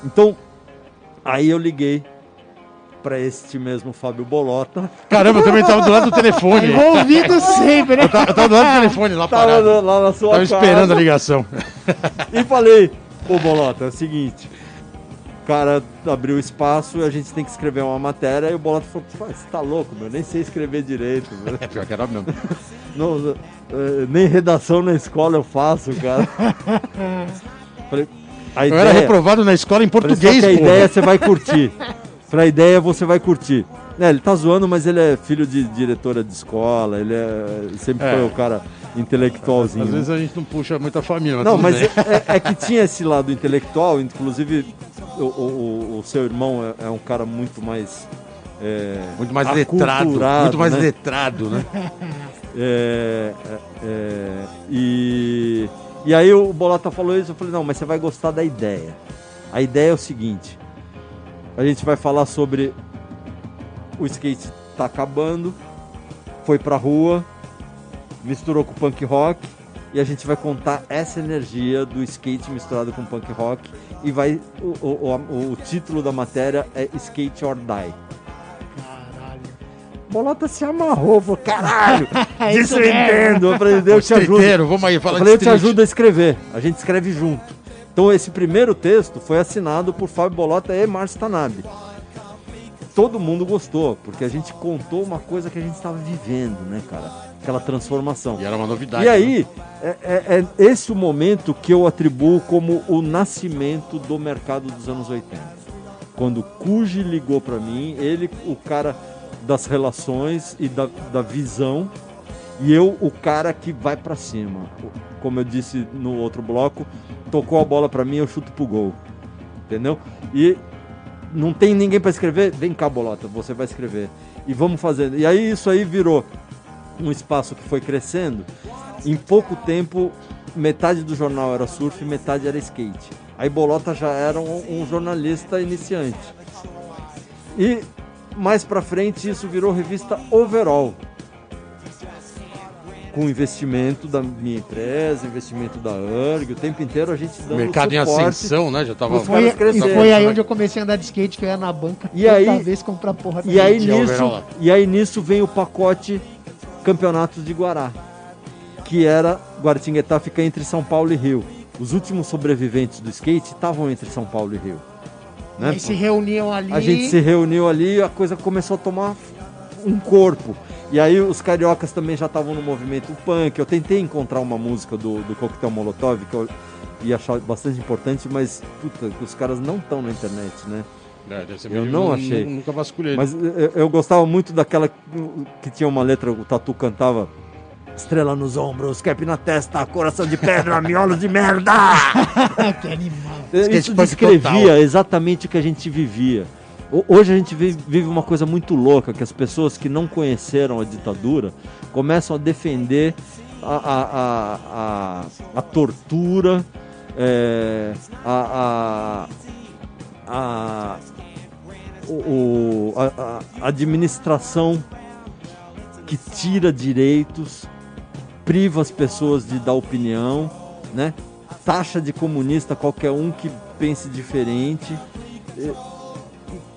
Então, aí eu liguei para este mesmo Fábio Bolota. Caramba, eu também tava do lado do telefone. Eu Envolvido sempre, né? tava, eu tava do lado do [LAUGHS] telefone lá Tava parado. lá na sua Tava esperando casa. a ligação. E falei, pô Bolota, é o seguinte, cara abriu espaço e a gente tem que escrever uma matéria, e o Bolota falou, você tá louco, meu, nem sei escrever direito, meu. É pior que era mesmo. [LAUGHS] Não, eh, nem redação na escola eu faço, cara. Falei, a Eu era reprovado na escola em Falei, português, que a ideia você vai curtir. Falei, a ideia você vai curtir. É, ele tá zoando, mas ele é filho de diretora de escola, ele é, sempre É. foi o cara intelectualzinho. Às vezes a gente não puxa muita família, mas Não, mas é, é- que tinha esse lado intelectual, inclusive o, o- o- seu irmão é, é um cara muito mais. é, Muito mais letrado. Muito mais né? letrado, né? É, é, é, e, e aí o Bolota falou isso, eu falei, não, mas você vai gostar da ideia. A ideia é o seguinte, a gente vai falar sobre o skate tá acabando, foi pra rua, misturou com punk rock, e a gente vai contar essa energia do skate misturado com punk rock, e vai, o, o, o- o título da matéria é Skate or Die. Caralho. Bolota se amarrou, falou, caralho, [LAUGHS] É disso isso eu te ajudo. Vamos aí falar Eu falei, eu te ajudo a escrever. A gente escreve junto. Então esse primeiro texto foi assinado por Fábio Bolota e Márcio Tanabe. Todo mundo gostou, porque a gente contou uma coisa que a gente estava vivendo, né, cara? Aquela transformação. E era uma novidade. E aí, é, é- é esse o momento que eu atribuo como o nascimento do mercado dos anos 80. Quando o Cuji ligou para mim, ele, o cara das relações e da, da visão, e eu, o cara que vai para cima. Como eu disse no outro bloco, tocou a bola para mim, eu chuto pro gol. Entendeu? E não tem ninguém para escrever? Vem cá, Bolota, você vai escrever. E vamos fazendo. E aí isso aí virou um espaço que foi crescendo. Em pouco tempo, metade do jornal era surf e metade era skate. Aí Bolota já era um, um jornalista iniciante. E mais pra frente isso virou revista Overall. Com investimento da minha empresa, investimento da URG, o tempo inteiro a gente dando Mercado em suporte. ascensão, né? Já tava. Os Foi, e foi aí onde eu comecei a andar de skate, que eu ia na banca E toda aí- vez comprar porra da E aí, nisso, e aí nisso vem o pacote Campeonatos de Guará, que era Guaratinguetá fica entre São Paulo e Rio. Os últimos sobreviventes do skate estavam entre São Paulo e Rio. Né? Aí se reuniam ali. A gente se reuniu ali e a coisa começou a tomar um corpo. E aí os cariocas também já estavam no movimento punk. Eu tentei encontrar uma música do, do Coquetel Molotov que eu ia achar bastante importante, mas puta, os caras não estão na internet, né? É, Eu não achei. nu- Nunca vasculhei. Mas eu, eu gostava muito daquela que tinha uma letra, o Tatu cantava. Estrela nos ombros, cap na testa, coração de pedra, [LAUGHS] miolo de merda! [LAUGHS] que animal. Skate Isso descrevia total. exatamente o que a gente vivia. Ho- Hoje a gente vive, vive uma coisa muito louca, que as pessoas que não conheceram a ditadura começam a defender a, a, a, a, a tortura, é, a, a, a, o, a, a administração que tira direitos, priva as pessoas de dar opinião, né? Taxa de comunista qualquer um que pense diferente. E,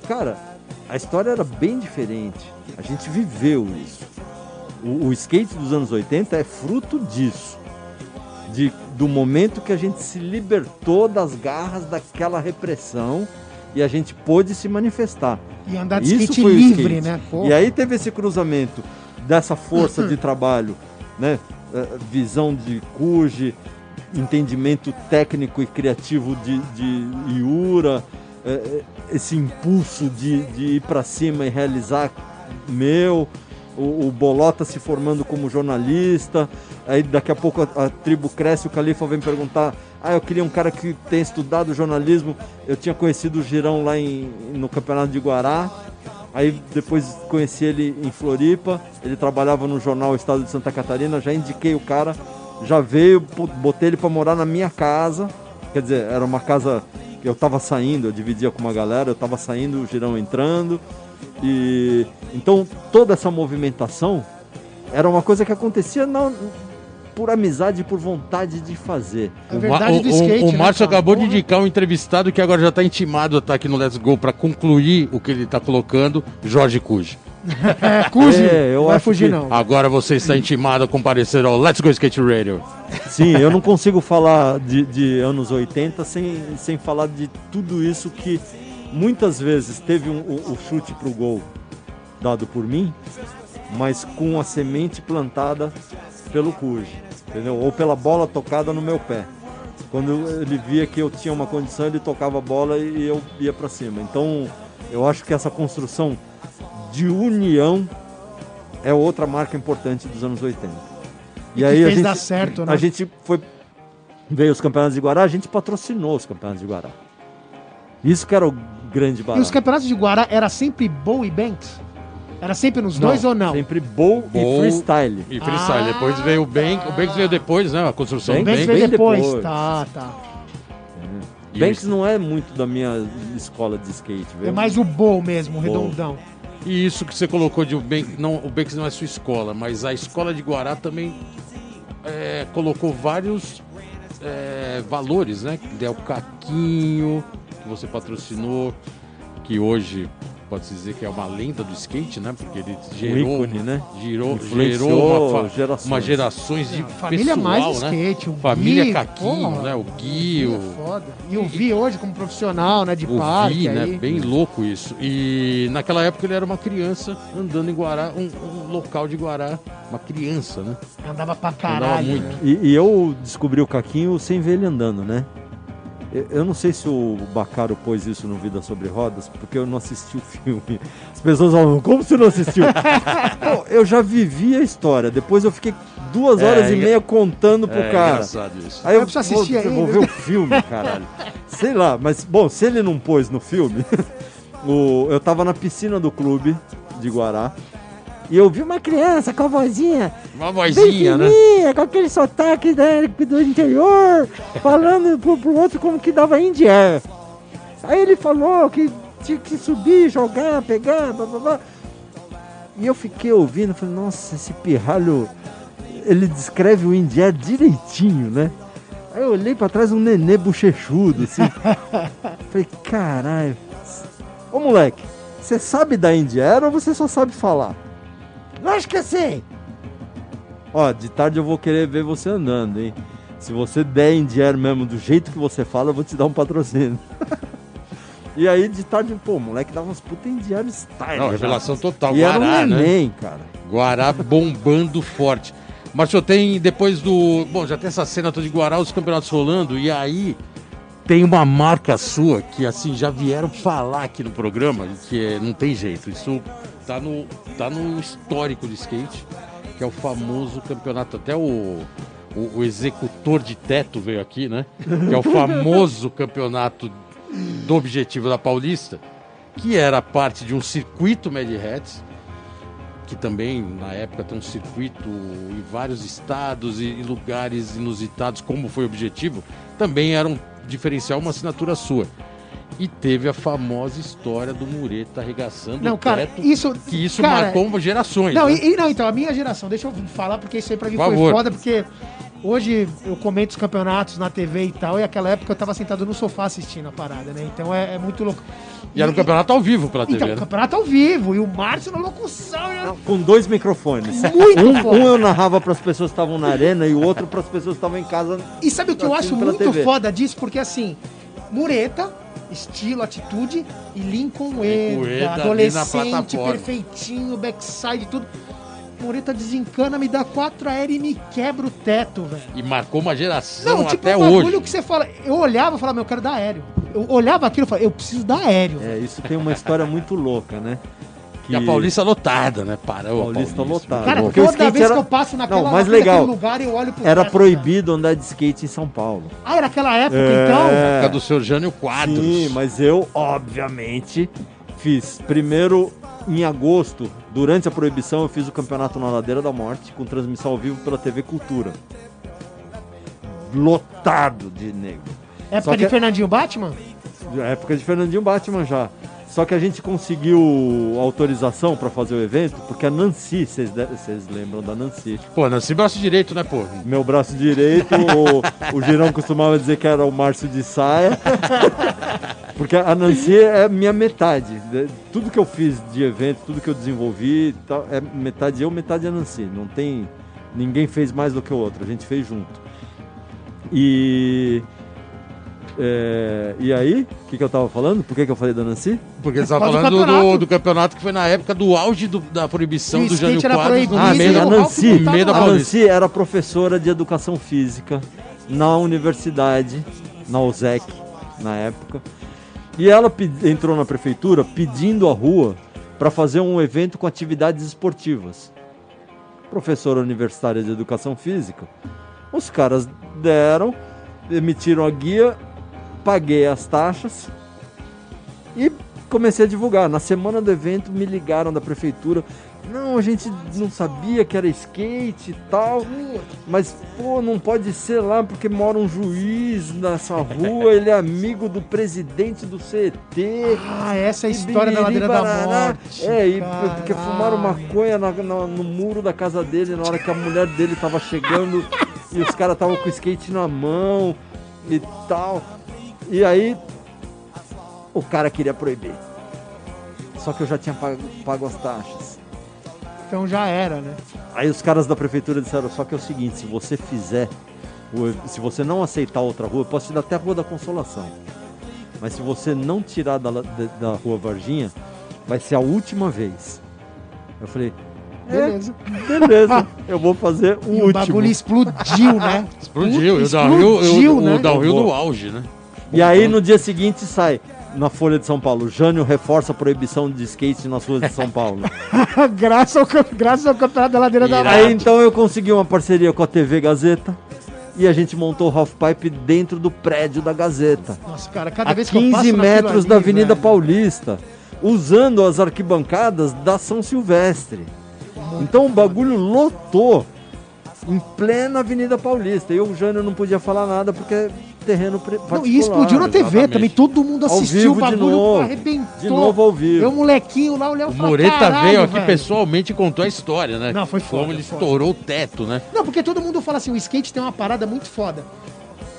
cara, a história era bem diferente. A gente viveu isso. O, o skate dos anos 80 é fruto disso. De, do momento que a gente se libertou das garras daquela repressão e a gente pôde se manifestar. E andar de Isso skate foi livre, skate. né? Pô. E aí teve esse cruzamento dessa força [LAUGHS] de trabalho, né? eh, Visão de Cuji, entendimento técnico e criativo de, de Iura, eh, eh, esse impulso de, de ir para cima e realizar meu, o, o Bolota se formando como jornalista, aí daqui a pouco a, a tribo cresce, o Califa vem perguntar, ah, eu queria um cara que tenha estudado jornalismo, eu tinha conhecido o Girão lá em, no Campeonato de Guará, Aí depois conheci ele em Floripa, ele trabalhava no jornal Estado de Santa Catarina, já indiquei o cara, já veio, botei ele para morar na minha casa. Quer dizer, era uma casa que eu tava saindo, eu dividia com uma galera, eu tava saindo, o girão entrando. E então toda essa movimentação era uma coisa que acontecia não por amizade e por vontade de fazer. É O, verdade o- do o- skate, o né, Márcio cara? acabou de indicar um entrevistado que agora já está intimado a estar aqui no Let's Go para concluir o que ele está colocando, Jorge Cuji. É, Cuji, É, eu não vai fugir que- não. Agora você está intimado a comparecer ao Let's Go Skate Radio. Sim, eu não consigo falar de, de anos 80 sem, sem falar de tudo isso que muitas vezes teve um, o, o chute pro gol dado por mim, mas com a semente plantada pelo Cuji, entendeu? Ou pela bola tocada no meu pé. Quando ele via que eu tinha uma condição, ele tocava a bola e eu ia para cima. Então, eu acho que essa construção de união é outra marca importante dos anos 80. E que fez dar certo, né? A gente foi veio os campeonatos de Guará, a gente patrocinou os campeonatos de Guará. Isso que era o grande E barato. os campeonatos de Guará era sempre Bow e Banks? Era sempre nos dois ou não? Sempre bowl, Bowl e freestyle. E freestyle. Ah. Depois veio o Banks. O Banks veio depois, né? A construção do Banks Banks Banks. veio bem depois. depois. Tá, tá. E Banks não é muito da minha escola de skate, É velho. mais o Bow mesmo, o Bowl. redondão. E isso que você colocou de o Banks, não, o Banks não é sua escola, mas a escola de Guará também é, colocou vários é, valores, né? Que é o Caquinho, que você patrocinou, que hoje pode-se dizer que é uma lenda do skate, né? Porque ele gerou, ícone, né? gerou, gerou uma, gerações. uma gerações de Família pessoal, mais né? skate, o Família Gui, Caquinho, né? O Gui, É o, foda. E o Vi hoje como profissional, né? De o parque. Vi, né? aí. Bem louco isso. E naquela época ele era uma criança andando em Guará, um, um local de Guará, uma criança, né? Andava pra Andava caralho. muito. né? E, e eu descobri o Caquinho sem ver ele andando, né? Eu- não sei se o Bacaro pôs isso no Vida Sobre Rodas, porque eu não assisti o filme. As pessoas falam, como você não assistiu? [LAUGHS] Eu já vivi a história. Depois eu fiquei duas É, horas e engra- meia contando pro é cara. isso. Aí eu Eu preciso assistir vou, vou ainda. ver o filme, caralho. [LAUGHS] Sei lá, mas bom, se ele não pôs no filme, [LAUGHS] o- eu tava na piscina do clube de Guará e eu vi uma criança com a vozinha Uma vozinha, né? com aquele sotaque né, do interior, [LAUGHS] falando pro, pro outro como que dava Indier. Aí ele falou que tinha que subir, jogar, pegar, blá, blá, blá. E eu fiquei ouvindo, falei, nossa, esse pirralho, ele descreve o Indier direitinho, né? Aí eu olhei pra trás, um nenê bochechudo, assim. [LAUGHS] falei, caralho. Ô moleque, você sabe da Indier ou você só sabe falar? Lógico que eu sei. Ó, de tarde eu vou querer ver você andando, hein? Se você der Indier mesmo do jeito que você fala, eu vou te dar um patrocínio. [LAUGHS] e aí de tarde, pô, o moleque dava uns puta Indier style. Não, já. revelação total. E era um Guará, né? neném, cara. Guará bombando forte. Mas só tem depois do. Bom, já tem essa cena toda de Guará, os campeonatos rolando, e aí tem uma marca sua que assim já vieram falar aqui no programa, que é, não tem jeito. Isso tá no, tá no histórico do skate, que é o famoso campeonato. Até o, o, o executor de teto veio aqui, né? Que é o famoso [LAUGHS] campeonato do objetivo da Paulista, que era parte de um circuito Mad Hats, que também na época tem um circuito em vários estados e, e lugares inusitados, como foi o objetivo, também era diferencial, uma assinatura sua. E teve a famosa história do Mureta arregaçando Não, o cara, teto, isso. que isso cara, marcou gerações. Não, né? e, e não, então, a minha geração, deixa eu falar, porque isso aí pra mim Por foi favor. foda, porque hoje eu comento os campeonatos na TV e tal, e aquela época eu tava sentado no sofá assistindo a parada, né? Então é, é muito louco. E era um campeonato ao vivo pela TV, Então, né? campeonato ao vivo. E o Márcio na locução. e eu- Com dois microfones. Muito um, foda. um eu narrava para as pessoas que estavam na arena e o outro para as pessoas que estavam em casa. E sabe o que eu acho muito TV. foda disso? Porque assim, Mureta, estilo, atitude, e Lincoln na adolescente, perfeitinho, backside, tudo. Mureta desencana, me dá quatro aéreos e me quebra o teto, velho. E marcou uma geração Não, tipo, até um bagulho hoje. que você fala. Eu olhava e falava, meu, eu quero dar aéreo. Eu olhava aquilo e falava, eu preciso dar aéreo. É, isso tem uma história muito louca, né? E a Paulista lotada, né? Parou a Paulista lotada. Cara, porque toda skate vez era- que eu passo naquela, Não, mais naquele legal. lugar, eu olho pro Era teto, proibido andar de skate em São Paulo. cara. Ah, era aquela época, É. então? Época do Sr. Jânio Quadros. Sim, mas eu, obviamente, fiz. Primeiro, em agosto, durante a proibição, eu fiz o campeonato na Ladeira da Morte, com transmissão ao vivo pela TV Cultura. Lotado de negro. Época Só de que- Fernandinho Batman? Na época de Fernandinho Batman já. Só que a gente conseguiu autorização para fazer o evento, porque a Nancy, vocês lembram da Nancy? Pô, nasci braço direito, né, pô? Meu braço direito, o, o Girão costumava dizer que era o Márcio de saia. [LAUGHS] Porque a Nancy é minha metade. De- Tudo que eu fiz de evento, tudo que eu desenvolvi, tal, é metade eu, metade a Nancy. Não tem. Ninguém fez mais do que o outro, a gente fez junto. E. é, e aí, o que, que eu tava falando? Por que, que eu falei da Nancy? Porque você tava do falando do, campeonato. do campeonato que foi na época do auge do- da proibição E do Jânio Quadros Ah, meio sim, da, a Nancy, meio da a. Nancy era professora de educação física na universidade, na USEC, na época. E ela entrou na prefeitura pedindo a rua para fazer um evento com atividades esportivas. Professora universitária de educação física. Os caras deram, emitiram a guia, paguei as taxas e comecei a divulgar. Na semana do evento me ligaram da prefeitura. Não, a gente não sabia que era skate e tal. Mas, pô, não pode ser lá porque mora um juiz nessa rua, ele é amigo do presidente do CET. Ah, essa é a história da Ladeira da barará. Morte. É, e caralho. porque fumaram maconha na- na- no muro da casa dele na hora que a mulher dele tava chegando e os caras estavam com o skate na mão e tal. E aí o cara queria proibir. Só que eu já tinha pago, pago as taxas. Então já era, né? Aí os caras da prefeitura disseram, só que é o seguinte, se você fizer, o- se você não aceitar outra rua, eu posso te dar até a Rua da Consolação. Mas se você não tirar da, da, da Rua Varginha, vai ser a última vez. Eu falei, Beleza. é, beleza, eu vou fazer o E o último. bagulho explodiu, né? Explodiu. O Explodiu, o, né? o downhill Bombou. do auge, né? E aí no dia seguinte sai na Folha de São Paulo, Jânio reforça a proibição de skate nas ruas de São Paulo. [LAUGHS] graças, ao, graças ao campeonato da Ladeira da Irado. Morte. Aí então eu consegui uma parceria com a TV Gazeta e a gente montou o Half Pipe dentro do prédio da Gazeta. Nossa, cara, cada A vez que eu 15 passo naquilo metros ali, da Avenida velho, Paulista, usando as arquibancadas da São Silvestre. Então o bagulho lotou em plena Avenida Paulista. E o Jânio não podia falar nada porque terreno particular. Não, e explodiu na TV exatamente. também, todo mundo assistiu, o de bagulho novo. arrebentou. De novo ao vivo. Eu, molequinho lá, O e falava, Mureta "Caralho, veio aqui velho." pessoalmente e contou a história, né? Não, foi foda, Como ele foda. estourou o teto, né? Não, porque todo mundo fala assim, o skate tem uma parada muito foda.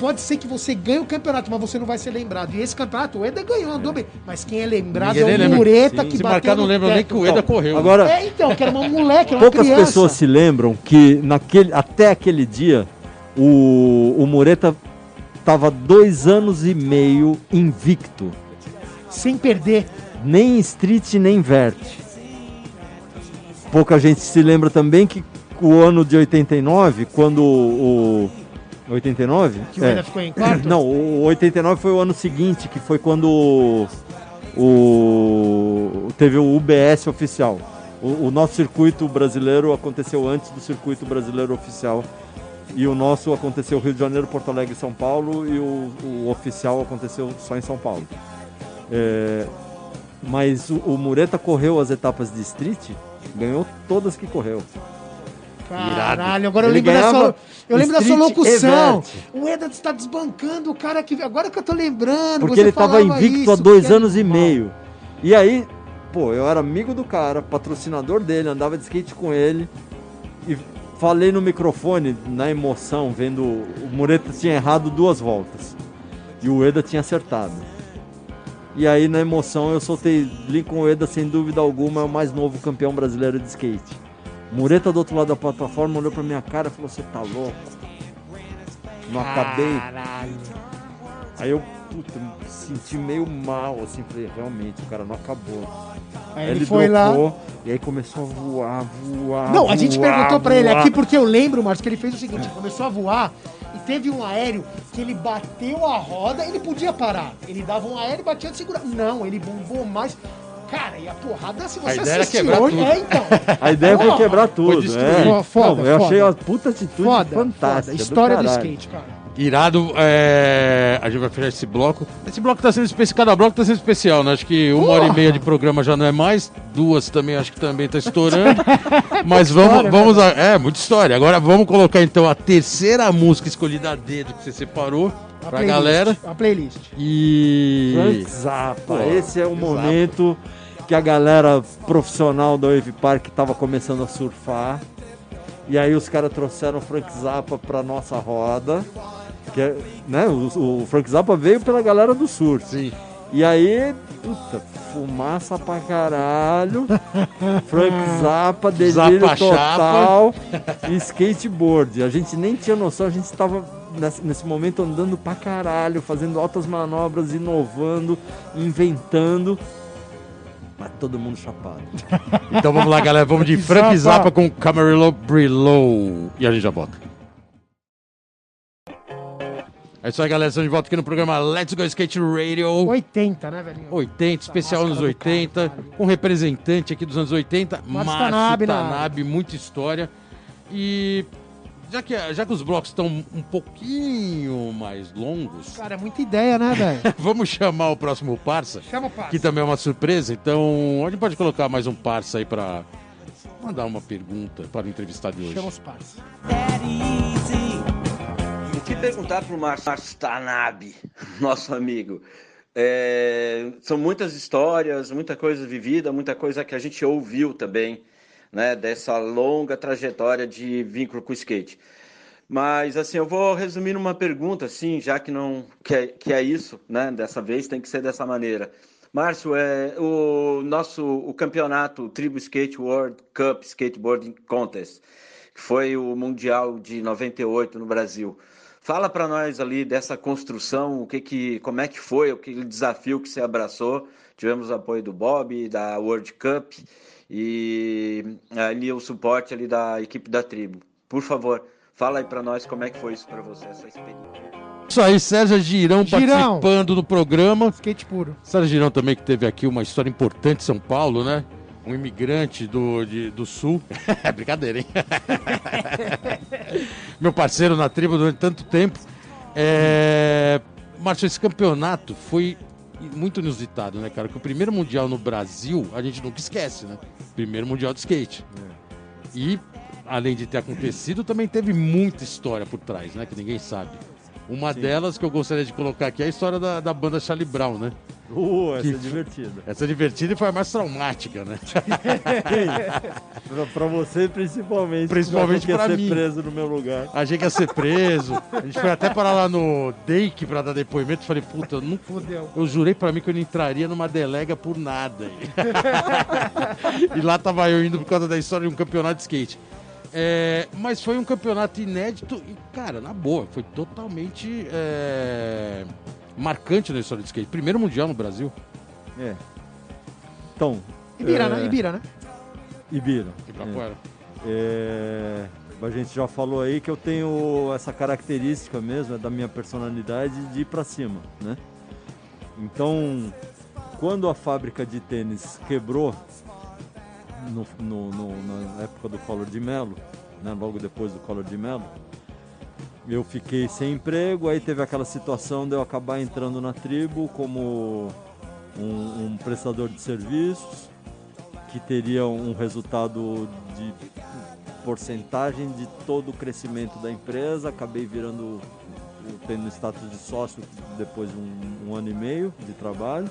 Pode ser que você ganhe o campeonato, mas você não vai ser lembrado. E esse campeonato, o Eda ganhou, andou bem. Mas quem é lembrado Ninguém é o. Mureta que Se bateu marcar, não lembra nem que o Eda correu. Agora, É, então, que era uma moleque, era uma poucas criança. pessoas se lembram que naquele, até aquele dia o, o Mureta estava dois anos e meio invicto. Sem perder. nem street nem vert. Pouca gente se lembra também que o ano de 89, quando o. 89? Que o É. Ficou em quarto. [CLEARS THROAT] Não, o 89 foi o ano seguinte, que foi quando o, o- teve o UBS oficial. O, o nosso circuito brasileiro aconteceu antes do circuito brasileiro oficial. E o nosso aconteceu Rio de Janeiro, Porto Alegre e São Paulo. E o, o oficial aconteceu só em São Paulo. É, mas o, o Mureta correu as etapas de street, ganhou todas que correu. Caralho, agora eu Ele lembro, da ganhava sua, eu lembro da sua locução. O Eda está desbancando o cara que. Agora que eu tô lembrando. Porque você ele estava invicto há isso, dois que anos e meio. E aí, pô, eu era amigo do cara, patrocinador dele, andava de skate com ele. E falei no microfone, na emoção, vendo o Mureta tinha errado duas voltas. E o Eda tinha acertado. E aí, na emoção, eu soltei Lincoln Ueda, sem dúvida alguma, é o mais novo campeão brasileiro de skate. Mureta do outro lado da plataforma olhou pra minha cara e falou: Você tá louco? Não acabei. Aí eu puta, me senti meio mal, assim, falei, realmente, o cara não acabou. Aí ele, foi lá. dropou, E aí começou a voar, voar. Não, a gente voar, perguntou pra ele voar. aqui porque eu lembro, Márcio, que ele fez o seguinte: ele começou a voar e teve um aéreo que ele bateu a roda, ele podia parar. Ele dava um aéreo e batia de segurar. Não, ele bombou mais. Cara, e a porrada, se você A ideia era assistir hoje. tudo. É, então. [LAUGHS] A ideia foi quebrar tudo. destruir. é. Foda, Não, eu achei uma puta atitude Foda, fantástica. foda. História do, caralho. skate, cara. Irado, é, a gente vai fechar esse bloco. Esse bloco tá sendo especial, cada bloco tá sendo especial, né? Acho que uma hora e meia de programa já não é mais, duas também acho que também tá estourando. [LAUGHS] Mas vamos, história, vamos a, é, muita história. Agora vamos colocar então a terceira música escolhida a dedo que você separou A pra playlist, galera. A playlist. E Frank Zappa. Pô, Esse é o Zappa. momento que a galera profissional da Wave Park tava começando a surfar. E aí os caras trouxeram o Frank Zappa pra nossa roda. Que é, né, o, o Frank Zappa veio pela galera do surf. Sim. E aí, puta, fumaça pra caralho. [LAUGHS] Frank Zappa, delírio Zappa total. e skateboard. A gente nem tinha noção, a gente estava nesse, nesse momento andando pra caralho, fazendo altas manobras, inovando, inventando. Mas todo mundo chapado. [LAUGHS] Então vamos lá, galera. Vamos de Frank Zappa. Zappa com Camarillo Brillo. E a gente já volta. É isso aí, galera. Estamos de volta aqui no programa Let's Go Skate Radio. 80, né, velhinho? 80, especial máscara anos do 80, caralho. com representante aqui dos anos 80, Márcio Tanabe Tanabe, na muita história. E já que, já que os blocos estão um pouquinho mais longos, Cara, é muita ideia, né, velho? [LAUGHS] vamos chamar o próximo parça, Chama o passo. que também é uma surpresa. Então, a gente pode colocar mais um parça aí para mandar uma pergunta para o entrevistado de hoje. Chama os passos. O perguntar para o Márcio Tanabe, [LAUGHS] nosso amigo? É, são muitas histórias, muita coisa vivida, muita coisa que a gente ouviu também, né, dessa longa trajetória de vínculo com o skate. Mas assim, eu vou resumir numa pergunta, assim, já que não que é, que é isso, né? Dessa vez tem que ser dessa maneira. Márcio, é o nosso o campeonato Tribo Skate World Cup Skateboarding Contest, que foi o mundial de 98 no Brasil. Fala para nós ali dessa construção, o que que, como é que foi, o que desafio que você abraçou. Tivemos o apoio do Bob, da World Cup e ali o suporte ali da equipe da tribo. Por favor, fala aí para nós como é que foi isso para você essa experiência. Isso aí, Sérgio Girão, Girão. participando do programa. Skate puro. Sérgio Girão também que teve aqui uma história importante em São Paulo, né? Um imigrante do, de- do sul. É [LAUGHS] brincadeira, hein? [LAUGHS] Meu parceiro na tribo durante tanto tempo. É... Márcio, esse campeonato foi muito inusitado, né, cara? Que o primeiro mundial no Brasil, a gente nunca esquece, né? Primeiro mundial de skate. E, além de ter acontecido, também teve muita história por trás, né? Que ninguém sabe. Uma delas que eu gostaria de colocar aqui é a história da, da banda Charlie Brown, né? Uh, essa Que é divertida. Essa é divertida e foi a mais traumática, né? [LAUGHS] pra, pra você, principalmente. Principalmente pra ser mim. preso no meu lugar. Achei que ia ser preso. A gente foi até parar lá no Dake pra dar depoimento. Falei, puta, eu não Fudeu. Eu jurei pra mim que eu não entraria numa delega por nada. [LAUGHS] e lá tava eu indo por causa da história de um campeonato de skate. É, mas foi um campeonato inédito e, cara, na boa, foi totalmente é, marcante na história de skate. Primeiro mundial no Brasil. É. Então. Ibira, é, né? Ibira, né? Ibira. Ibirapuera. É, a gente já falou aí que eu tenho essa característica mesmo, é da minha personalidade, de ir pra cima, né? Então, quando a fábrica de tênis quebrou, no, no- no- na época do Collor de Mello, né, logo depois do Collor de Mello, eu fiquei sem emprego, aí teve aquela situação de eu acabar entrando na tribo como um, um prestador de serviços, que teria um resultado de porcentagem de todo o crescimento da empresa. Acabei virando, tendo status de sócio depois de um, um ano e meio de trabalho.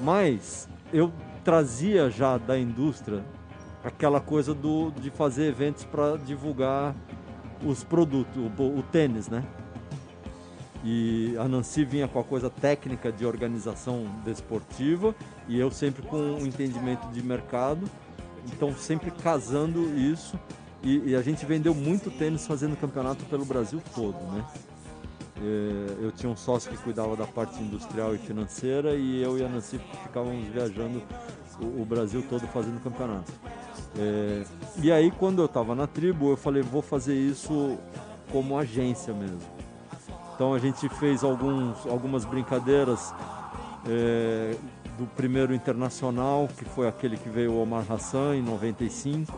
Mas eu trazia já da indústria aquela coisa do, de fazer eventos para divulgar os produtos, o, o tênis, né? E a Nancy vinha com a coisa técnica de organização desportiva e eu sempre com um entendimento de mercado. Então sempre casando isso e, e a gente vendeu muito tênis fazendo campeonato pelo Brasil todo, né? É, eu tinha um sócio que cuidava da parte industrial e financeira e eu e a Nancy ficávamos viajando o, Brasil todo fazendo campeonato. É, e aí quando eu estava na tribo eu falei vou fazer isso como agência mesmo. Então a gente fez alguns, algumas brincadeiras é, do primeiro internacional, que foi aquele que veio o Omar Hassan em 95,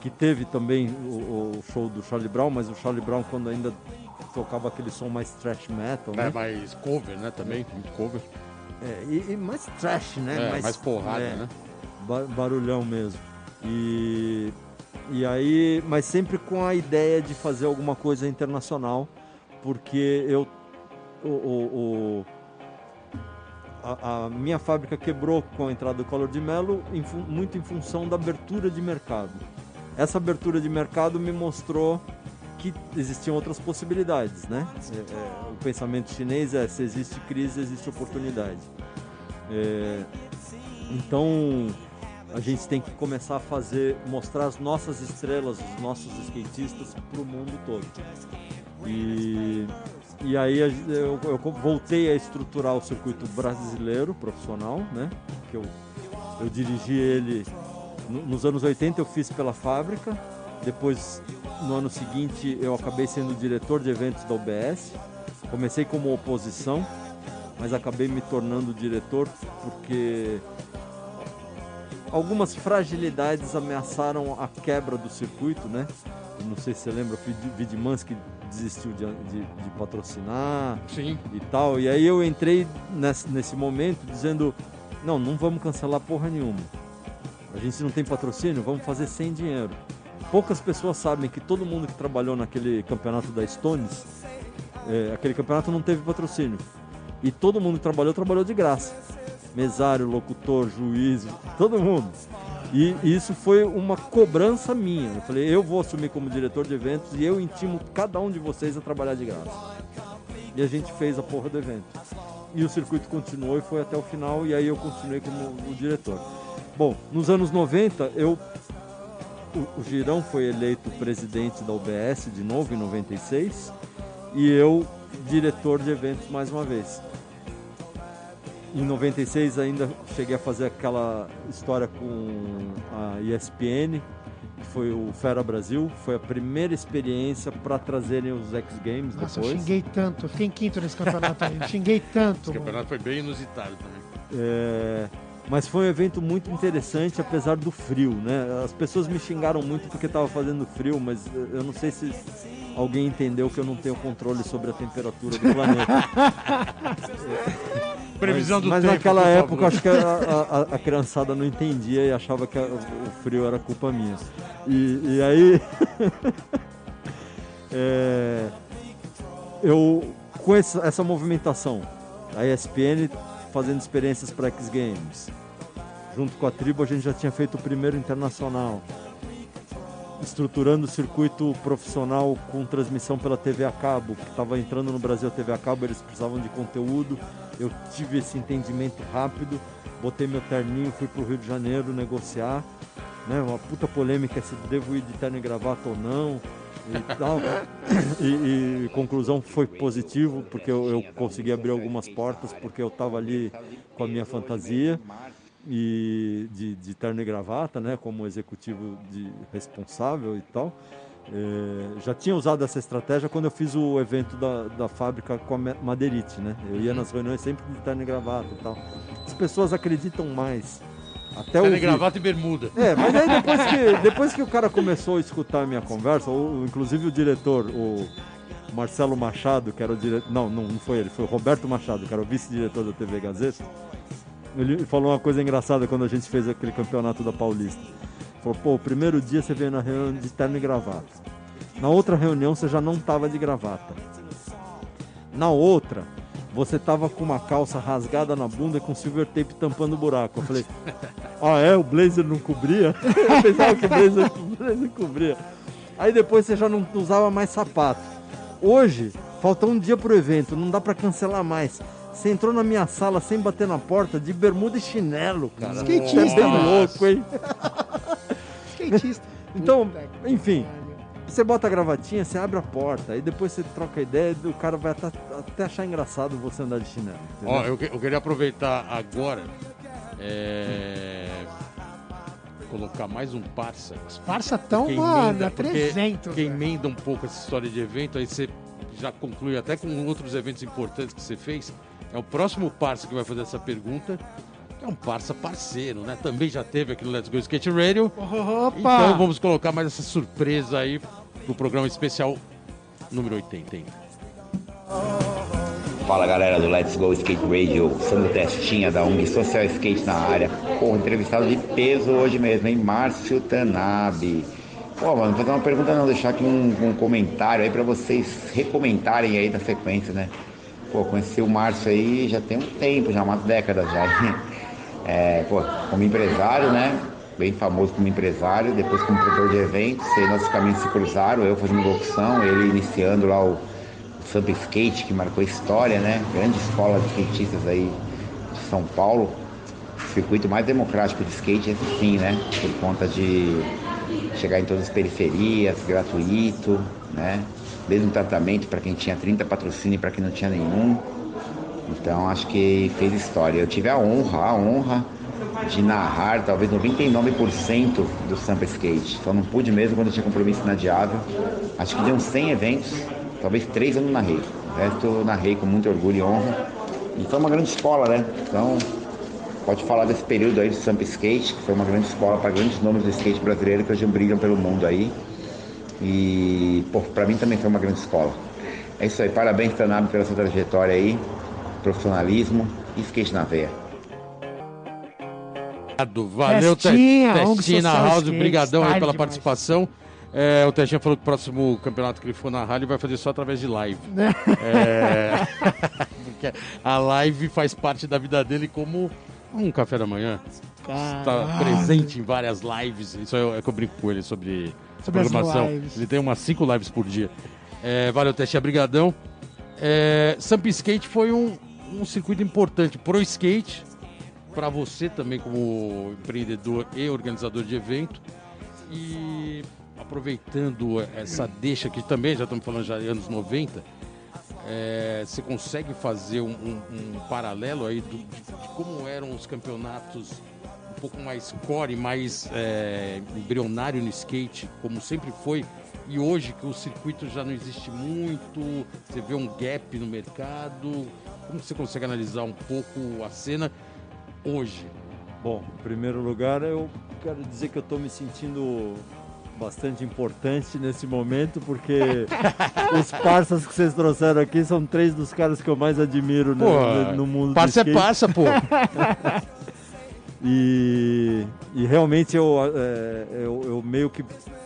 que teve também o, o show do Charlie Brown, mas o Charlie Brown quando ainda tocava aquele som mais thrash metal, É, né? mais cover, né? Também, muito cover. É, e, e mais trash, né? É, mais porrada, é, né? ba- barulhão mesmo. E, e aí, mas sempre com a ideia de fazer alguma coisa internacional, porque eu o, o- o- a, a minha fábrica quebrou com a entrada do Collor de Mello em muito em função da abertura de mercado. Essa abertura de mercado me mostrou que existiam outras possibilidades, né? É, é, o pensamento chinês é se existe crise, existe oportunidade. É, então a gente tem que começar a fazer, mostrar as nossas estrelas, os nossos skatistas para o mundo todo. E, e aí eu, eu voltei a estruturar o circuito brasileiro profissional, né? Que eu, eu dirigi ele no- nos anos 80 eu fiz pela fábrica, depois no ano seguinte eu acabei sendo diretor de eventos da UBS. Comecei como oposição, mas acabei me tornando diretor porque algumas fragilidades ameaçaram a quebra do circuito, né? Eu não sei se você lembra, o Vidmansky desistiu de, de, de patrocinar Sim. e tal. E aí eu entrei nesse, nesse momento dizendo, não, não vamos cancelar porra nenhuma. A gente não tem patrocínio, vamos fazer sem dinheiro. Poucas pessoas sabem que todo mundo que trabalhou naquele campeonato da Stones, é, aquele campeonato não teve patrocínio. E todo mundo que trabalhou, trabalhou de graça. Mesário, locutor, juiz, todo mundo. E isso foi uma cobrança minha. Eu falei, eu vou assumir como diretor de eventos e eu intimo cada um de vocês a trabalhar de graça. E a gente fez a porra do evento. E o circuito continuou e foi até o final, e aí eu continuei como o diretor. Bom, nos anos 90, eu, o, o Girão foi eleito presidente da UBS de novo, em 96, e eu diretor de eventos mais uma vez. Em 96 ainda cheguei a fazer aquela história com a ESPN, que foi o Fera Brasil. Foi a primeira experiência para trazerem os X Games Nossa, eu depois. xinguei tanto. Eu fiquei em quinto nesse campeonato aí. Eu xinguei tanto. Esse mano. campeonato foi bem inusitado também. É, mas foi um evento muito interessante, apesar do frio, né? As pessoas me xingaram muito porque estava fazendo frio, mas eu não sei se alguém entendeu que eu não tenho controle sobre a temperatura do planeta. [LAUGHS] Previsão mas, do mas tempo. naquela por época acho que a, a- a criançada não entendia e achava que a- o frio era culpa minha. E, e aí [LAUGHS] é, eu com essa, essa movimentação, a ESPN fazendo experiências para X Games, junto com a tribo a gente já tinha feito o primeiro internacional, estruturando o circuito profissional com transmissão pela TV a cabo, que estava entrando no Brasil a TV a cabo, eles precisavam de conteúdo. Eu tive esse entendimento rápido, botei meu terninho, fui para o Rio de Janeiro negociar, né? Uma puta polêmica se devo ir de terno e gravata ou não. E, tal. [COUGHS] e, e conclusão foi positivo porque eu, eu consegui abrir algumas portas porque eu estava ali com a minha fantasia e de, de terno e gravata, né, como executivo de responsável e tal. É, já tinha usado essa estratégia quando eu fiz o evento da, da fábrica com a Ma- Madeirite, né? Eu ia nas reuniões sempre de terno e gravata e tal. As pessoas acreditam mais. Até e ouvir. gravata e bermuda. É, mas aí depois que, [LAUGHS] depois que o cara começou a escutar a minha conversa, o- inclusive o diretor, o Marcelo Machado, que era o diretor. Não, não, não foi ele, foi o Roberto Machado, que era o vice-diretor da TV Gazeta. Ele falou uma coisa engraçada quando a gente fez aquele campeonato da Paulista. Falou, pô, o primeiro dia você veio na reunião de terno e gravata. Na outra reunião você já não tava de gravata. Na outra, você tava com uma calça rasgada na bunda e com silver tape tampando o buraco. Eu falei, [LAUGHS] ah é? O blazer não cobria? [LAUGHS] Eu pensava que o blazer, o blazer cobria. Aí depois você já não usava mais sapato. Hoje, Falta um dia pro evento, não dá pra cancelar mais. Você entrou na minha sala sem bater na porta, de bermuda e chinelo, cara. Skatista, é mano. louco, hein? Skatista. Então, enfim. Você bota a gravatinha, você abre a porta, aí depois você troca a ideia, o cara vai até, até achar engraçado você andar de chinelo. entendeu? Ó, eu, que- eu queria aproveitar agora. é, Colocar mais um parça. Parça tão, Porque mano, emenda- a porque- 300. Porque velho. emenda um pouco essa história de evento, aí você já conclui até com outros eventos importantes que você fez. É o próximo parça que vai fazer essa pergunta. Que É um parça parceiro, né? Também já teve aqui no Let's Go Skate Radio. Opa! Então vamos colocar mais essa surpresa aí pro programa especial número 80. hein? Fala galera do Let's Go Skate Radio, Sandro Testinha da ONG Social Skate na área. Pô, entrevistado de peso hoje mesmo, hein? Márcio Tanabe. Pô, mano, vou fazer uma pergunta não, deixar aqui um, um comentário aí pra vocês recomentarem aí da sequência, né? Pô, conheci o Márcio aí já tem um tempo, já umas décadas já. É, pô, como empresário, né? Bem famoso como empresário, depois como produtor de eventos, aí nossos caminhos se cruzaram, eu fazendo locução, ele iniciando lá o, o Sampa Skate, que marcou história, né? Grande escola de skatistas aí de São Paulo. Circuito mais democrático de skate, esse sim, né? Por conta de chegar em todas as periferias, gratuito, né? Um tratamento para quem tinha 30 patrocínio e para quem não tinha nenhum. Então acho que fez história. Eu tive a honra, a honra de narrar talvez 99% do Sampa Skate. Só não pude mesmo quando eu tinha compromisso inadiável. Acho que de uns 100 eventos, talvez três eu não narrei. O resto eu narrei com muito orgulho e honra. E foi uma grande escola, né? Então pode falar desse período aí do Sampa Skate, que foi uma grande escola para grandes nomes do skate brasileiro que hoje brilham pelo mundo aí. E, pô, pra mim também foi uma grande escola. É isso aí, parabéns, Tanabe, pela sua trajetória aí, profissionalismo e skate na veia. Obrigado, Valeu, Te- Testinha, na Social House, Skate, brigadão aí pela demais. participação. É, o Testinha falou que o próximo campeonato que ele for narrar, ele vai fazer só através de live. Né? É, [LAUGHS] porque a live faz parte da vida dele como um café da manhã. Está presente em várias lives. Isso é, é que eu brinco com ele sobre, Sobre programação. Ele tem umas cinco lives por dia. É, valeu, Testinha, brigadão. É, Samp Skate foi um, um circuito importante pro skate, para você também como empreendedor e organizador de evento. E aproveitando essa deixa que também já estamos falando já de anos 90, é, você consegue fazer um, um- um paralelo aí do- de, de como eram os campeonatos um pouco mais core, mais é, embrionário no skate, como sempre foi, e hoje que o circuito já não existe muito, você vê um gap no mercado, como você consegue analisar um pouco a cena hoje? Bom, em primeiro lugar, eu quero dizer que eu estou me sentindo bastante importante nesse momento, porque [LAUGHS] os parças que vocês trouxeram aqui são três dos caras que eu mais admiro no, no- no mundo passa do é skate. passa, pô. [LAUGHS] E, e realmente eu, é, eu, eu meio que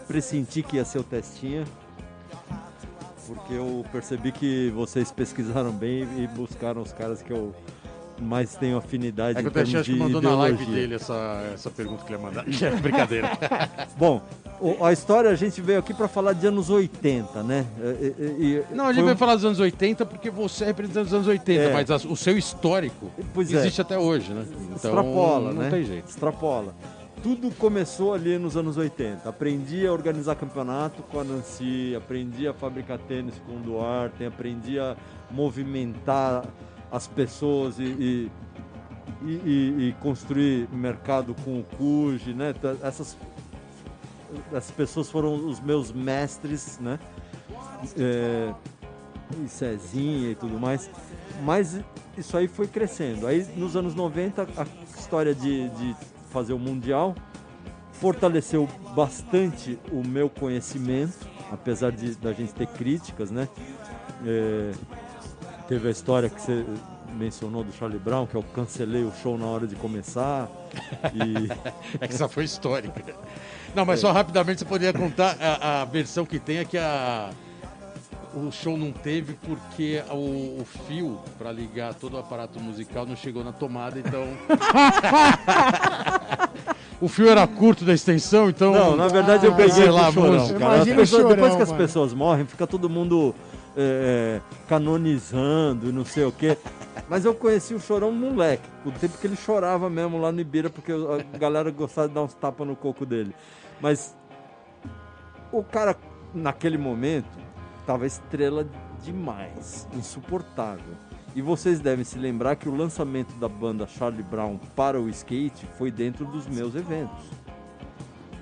pressenti que ia ser o Testinha, porque eu percebi que vocês pesquisaram bem e buscaram os caras que eu mais tenho afinidade É que o que mandou na live ideologia. dele essa, essa pergunta que ele ia mandar. [LAUGHS] Brincadeira. [LAUGHS] Bom, o- a história a gente veio aqui para falar de anos 80, né? E- e- e- Não, ele foi vai um- falar dos anos 80 porque você é representante dos anos 80, É. mas as- o seu histórico Pois é. existe até hoje, né? Então extrapola, não né? tem jeito. Extrapola. Tudo começou ali nos anos 80. Aprendi a organizar campeonato com a Nancy, aprendi a fabricar tênis com o Duarte, aprendi a movimentar as pessoas e, e, e- e- construir mercado com o Cuji, né? Essas, essas pessoas foram os meus mestres, né? É, e Cezinha e tudo mais. Mas isso aí foi crescendo. Aí nos anos 90 a história de, de fazer o Mundial fortaleceu bastante o meu conhecimento, apesar de da gente ter críticas, né? É, teve a história que você mencionou do Charlie Brown, que eu cancelei o show na hora de começar. E [LAUGHS] É que essa foi histórica. Não, mas só rapidamente você poderia contar a, a versão que tem é a, o show não teve porque o, o fio para ligar todo o aparato musical não chegou na tomada, então. [LAUGHS] o fio era curto da extensão, então. Não, na verdade eu Ah, peguei sei lá, chorão, música. cara. As Imagina o pessoas- depois chorão, que as mano. pessoas morrem, fica todo mundo é, canonizando e não sei o quê. Mas eu conheci o Chorão moleque, o tempo que ele chorava mesmo lá no Ibira, porque a galera gostava de dar uns tapas no coco dele. Mas o cara, naquele momento, tava estrela demais, insuportável. E vocês devem se lembrar que o lançamento da banda Charlie Brown para o skate foi dentro dos meus eventos.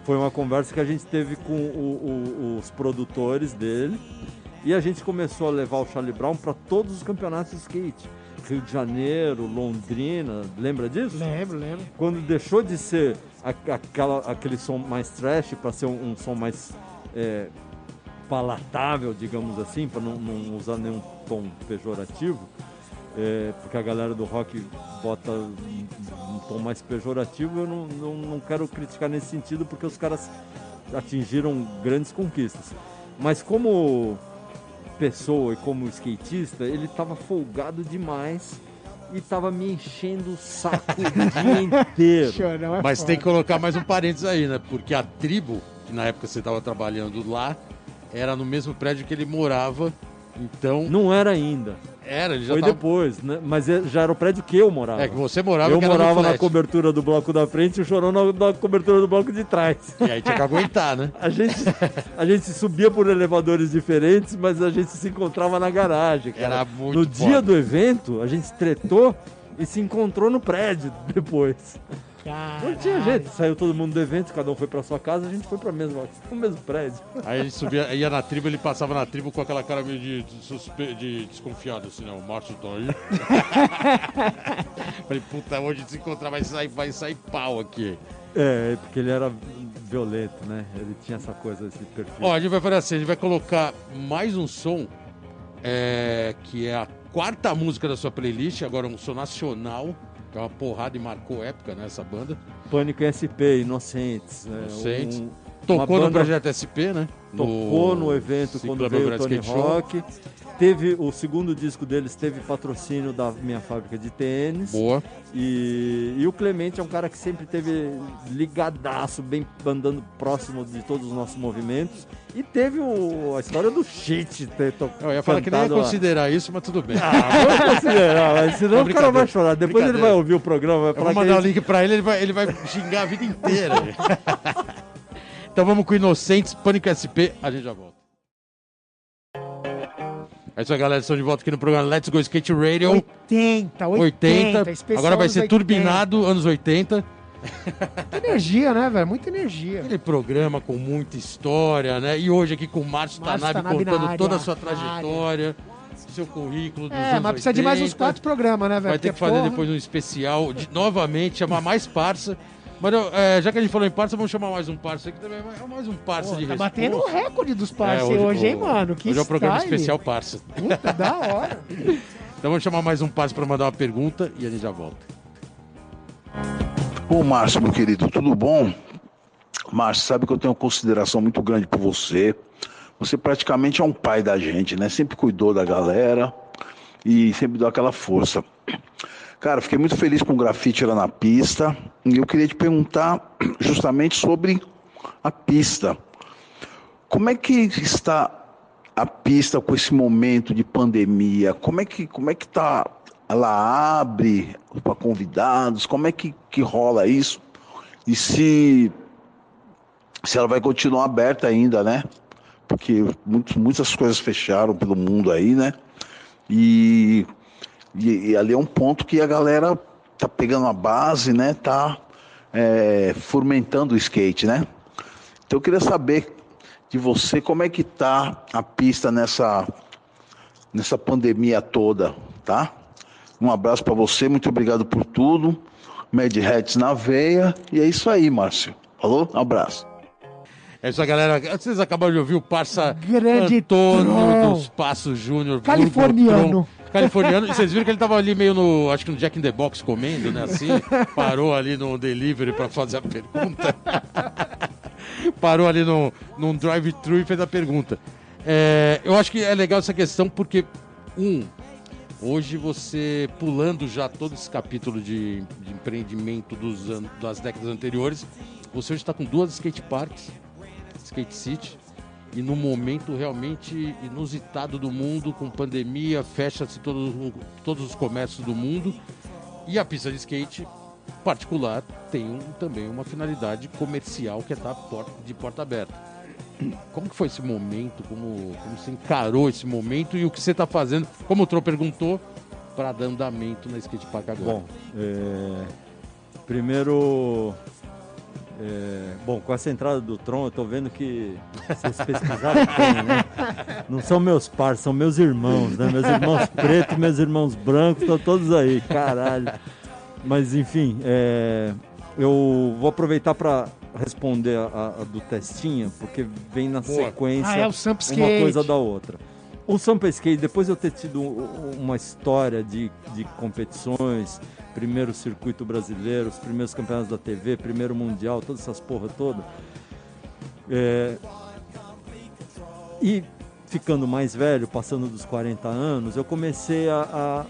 Foi uma conversa que a gente teve com o, o, os produtores dele e a gente começou a levar o Charlie Brown para todos os campeonatos de skate. Rio de Janeiro, Londrina, lembra disso? Lembro, lembro. Quando deixou de ser aquela, aquele som mais trash para ser um, um som mais é, palatável, digamos assim, para não, não usar nenhum tom pejorativo, é, porque a galera do rock bota um, um tom mais pejorativo, eu não, não, não quero criticar nesse sentido, porque os caras atingiram grandes conquistas. Mas como pessoa e como skatista, ele estava folgado demais e estava me enchendo o saco o [LAUGHS] dia inteiro. Chorão é Mas foda. tem que colocar mais um parênteses aí, né? Porque a tribo, que na época você estava trabalhando lá, era no mesmo prédio que ele morava. Então, Não era ainda. era, ele já Foi tava... depois, né? Mas é- já era o prédio que eu morava. É que você morava eu morava na cobertura do bloco da frente e o Chorão na, na cobertura do bloco de trás. E aí tinha que aguentar, né? [LAUGHS] A gente, a gente subia por elevadores diferentes, mas a gente se encontrava na garagem. cara. Era muito No foda. dia do evento, a gente tretou e se encontrou no prédio depois. Não tinha jeito, saiu todo mundo do evento, cada um foi pra sua casa, a gente foi pra mesma, pro mesmo prédio. Aí a gente subia, ia na tribo, ele passava na tribo com aquela cara meio de, de, suspe- de desconfiado, assim, né? O Márcio tá aí. [LAUGHS] Falei, puta, hoje se encontrar vai sair, vai sair pau aqui. É, porque ele era violento, né? Ele tinha essa coisa, esse perfil. Ó, a gente vai fazer assim, a gente vai colocar mais um som, é, que é a quarta música da sua playlist, agora um som nacional, que é uma porrada e marcou época nessa banda. Pânico SP, Inocentes. né? Inocentes. Um- Tocou no Projeto SP, né? Tocou no evento Ciclo quando veio o Tony. Rock. Teve o segundo disco deles teve patrocínio da minha fábrica de tênis. Boa. E, e o Clemente é um cara que sempre teve ligadaço, bem andando próximo de todos os nossos movimentos. E teve o- a história do shit ter tocado. Eu ia falar que nem ia considerar isso, mas tudo bem. Ah, vamos considerar, mas senão É o cara vai chorar. Depois ele vai ouvir o programa, vai Eu vou mandar a o gente- link pra ele, ele vai, ele vai xingar a vida inteira. [LAUGHS] então vamos com Inocentes, Pânico SP, a gente já volta. É isso aí, galera. Estamos de volta aqui no programa Let's Go Skate Radio 80, 80. 80. especial Agora vai ser 80. turbinado, anos 80. Muita energia, né, velho? Muita energia. Aquele programa com muita história, né? E hoje aqui com o Márcio Márcio Tanabe Tanabe na contando área, toda a sua trajetória, seu currículo dos É, mas precisa de mais uns 80. quatro programas, né, velho? Vai ter que fazer porra, depois um especial, de- novamente, chamar mais parça. Mas é, já que a gente falou em parça, vamos chamar mais um parça aqui também. É mais um parça pô, de tá resposta. batendo o recorde dos É, parceiros hoje, hein, mano? Que hoje é o programa style. especial parça. Puta, da hora. [LAUGHS] Então vamos chamar mais um parça para mandar uma pergunta e a gente já volta. Ô Márcio, meu querido, tudo bom? Márcio, sabe que eu tenho uma consideração muito grande por você. Você praticamente é um pai da gente, né? Sempre cuidou da galera e sempre deu aquela força. Cara, fiquei muito feliz com o grafite lá na pista e eu queria te perguntar [CLEARS THROAT] justamente sobre a pista. Como é que está a pista com esse momento de pandemia? Como é que como é que tá? Ela abre para convidados? Como é que, que rola isso? E se se ela vai continuar aberta ainda, né? Porque muito, muitas coisas fecharam pelo mundo aí, né? E, e, e ali é um ponto que a galera tá pegando a base, né? Tá é, fomentando o skate, né? Então eu queria saber de você como é que tá a pista nessa nessa pandemia toda, tá? Um abraço para você, muito obrigado por tudo. Mad Hats na veia e é isso aí, Márcio. Falou? Um abraço. É aí, galera. Vocês acabaram de ouvir o parça Grande Antônio Tron. dos Passos Júnior. Californiano. Californiano. E vocês viram que ele tava ali meio no, acho que no Jack in the Box comendo, né? Assim, [LAUGHS] parou ali no delivery para fazer a pergunta. [LAUGHS] parou ali no, num drive-thru e fez a pergunta. É, eu acho que é legal essa questão porque, um, hoje você, pulando já todo esse capítulo de, de empreendimento dos anos, das décadas anteriores, você hoje está com duas skate parks, skate city, e no momento realmente inusitado do mundo, com pandemia, fecha-se todos, todos os comércios do mundo e a pista de skate particular tem um, também uma finalidade comercial que é estar porta, de porta aberta. Como que foi esse momento? Como, como você encarou esse momento e o que você está fazendo, como o Tro perguntou, para dar andamento na Skate Park agora? Bom, é, primeiro, é, bom, com essa entrada do Tron, eu tô vendo que vocês pesquisaram bem, né? Não são meus pais, são meus irmãos, né? Meus irmãos pretos, meus irmãos brancos, estão todos aí, caralho. Mas enfim, é, eu vou aproveitar para responder a, a do testinha, porque vem na Boa. sequência Ah, é uma coisa da outra. O Sampa Skate, depois de eu ter tido uma história de, de competições, primeiro circuito brasileiro, os primeiros campeonatos da TV, primeiro mundial, todas essas porra toda, é, e ficando mais velho, passando dos 40 anos, eu comecei a, a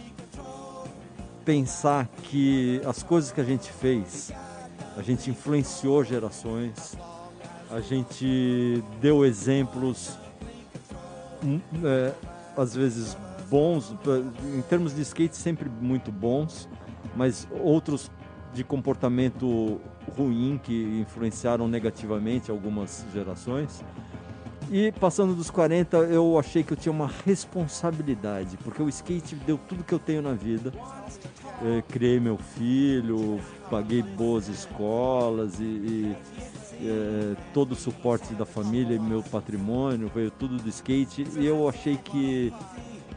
pensar que as coisas que a gente fez, a gente influenciou gerações, a gente deu exemplos, hum, é, às vezes bons, em termos de skate sempre muito bons, mas outros de comportamento ruim que influenciaram negativamente algumas gerações. E passando dos 40, eu achei que eu tinha uma responsabilidade, porque o skate deu tudo que eu tenho na vida. Eh, criei meu filho, paguei boas escolas e, e, eh, todo o suporte da família meu patrimônio veio tudo do skate. E eu achei que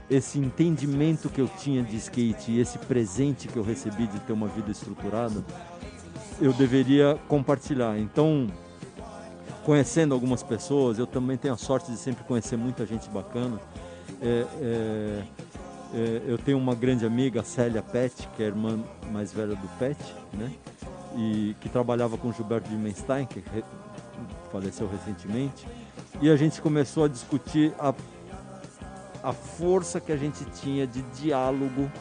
esse entendimento que eu tinha de skate e esse presente que eu recebi de ter uma vida estruturada, eu deveria compartilhar. Então, conhecendo algumas pessoas, eu também tenho a sorte de sempre conhecer muita gente bacana. É, é, é, eu tenho uma grande amiga, Célia Pet, que é a irmã mais velha do Pet, né? E que trabalhava com Gilberto Dimenstein, que re- faleceu recentemente. E a gente começou a discutir a, a força que a gente tinha de diálogo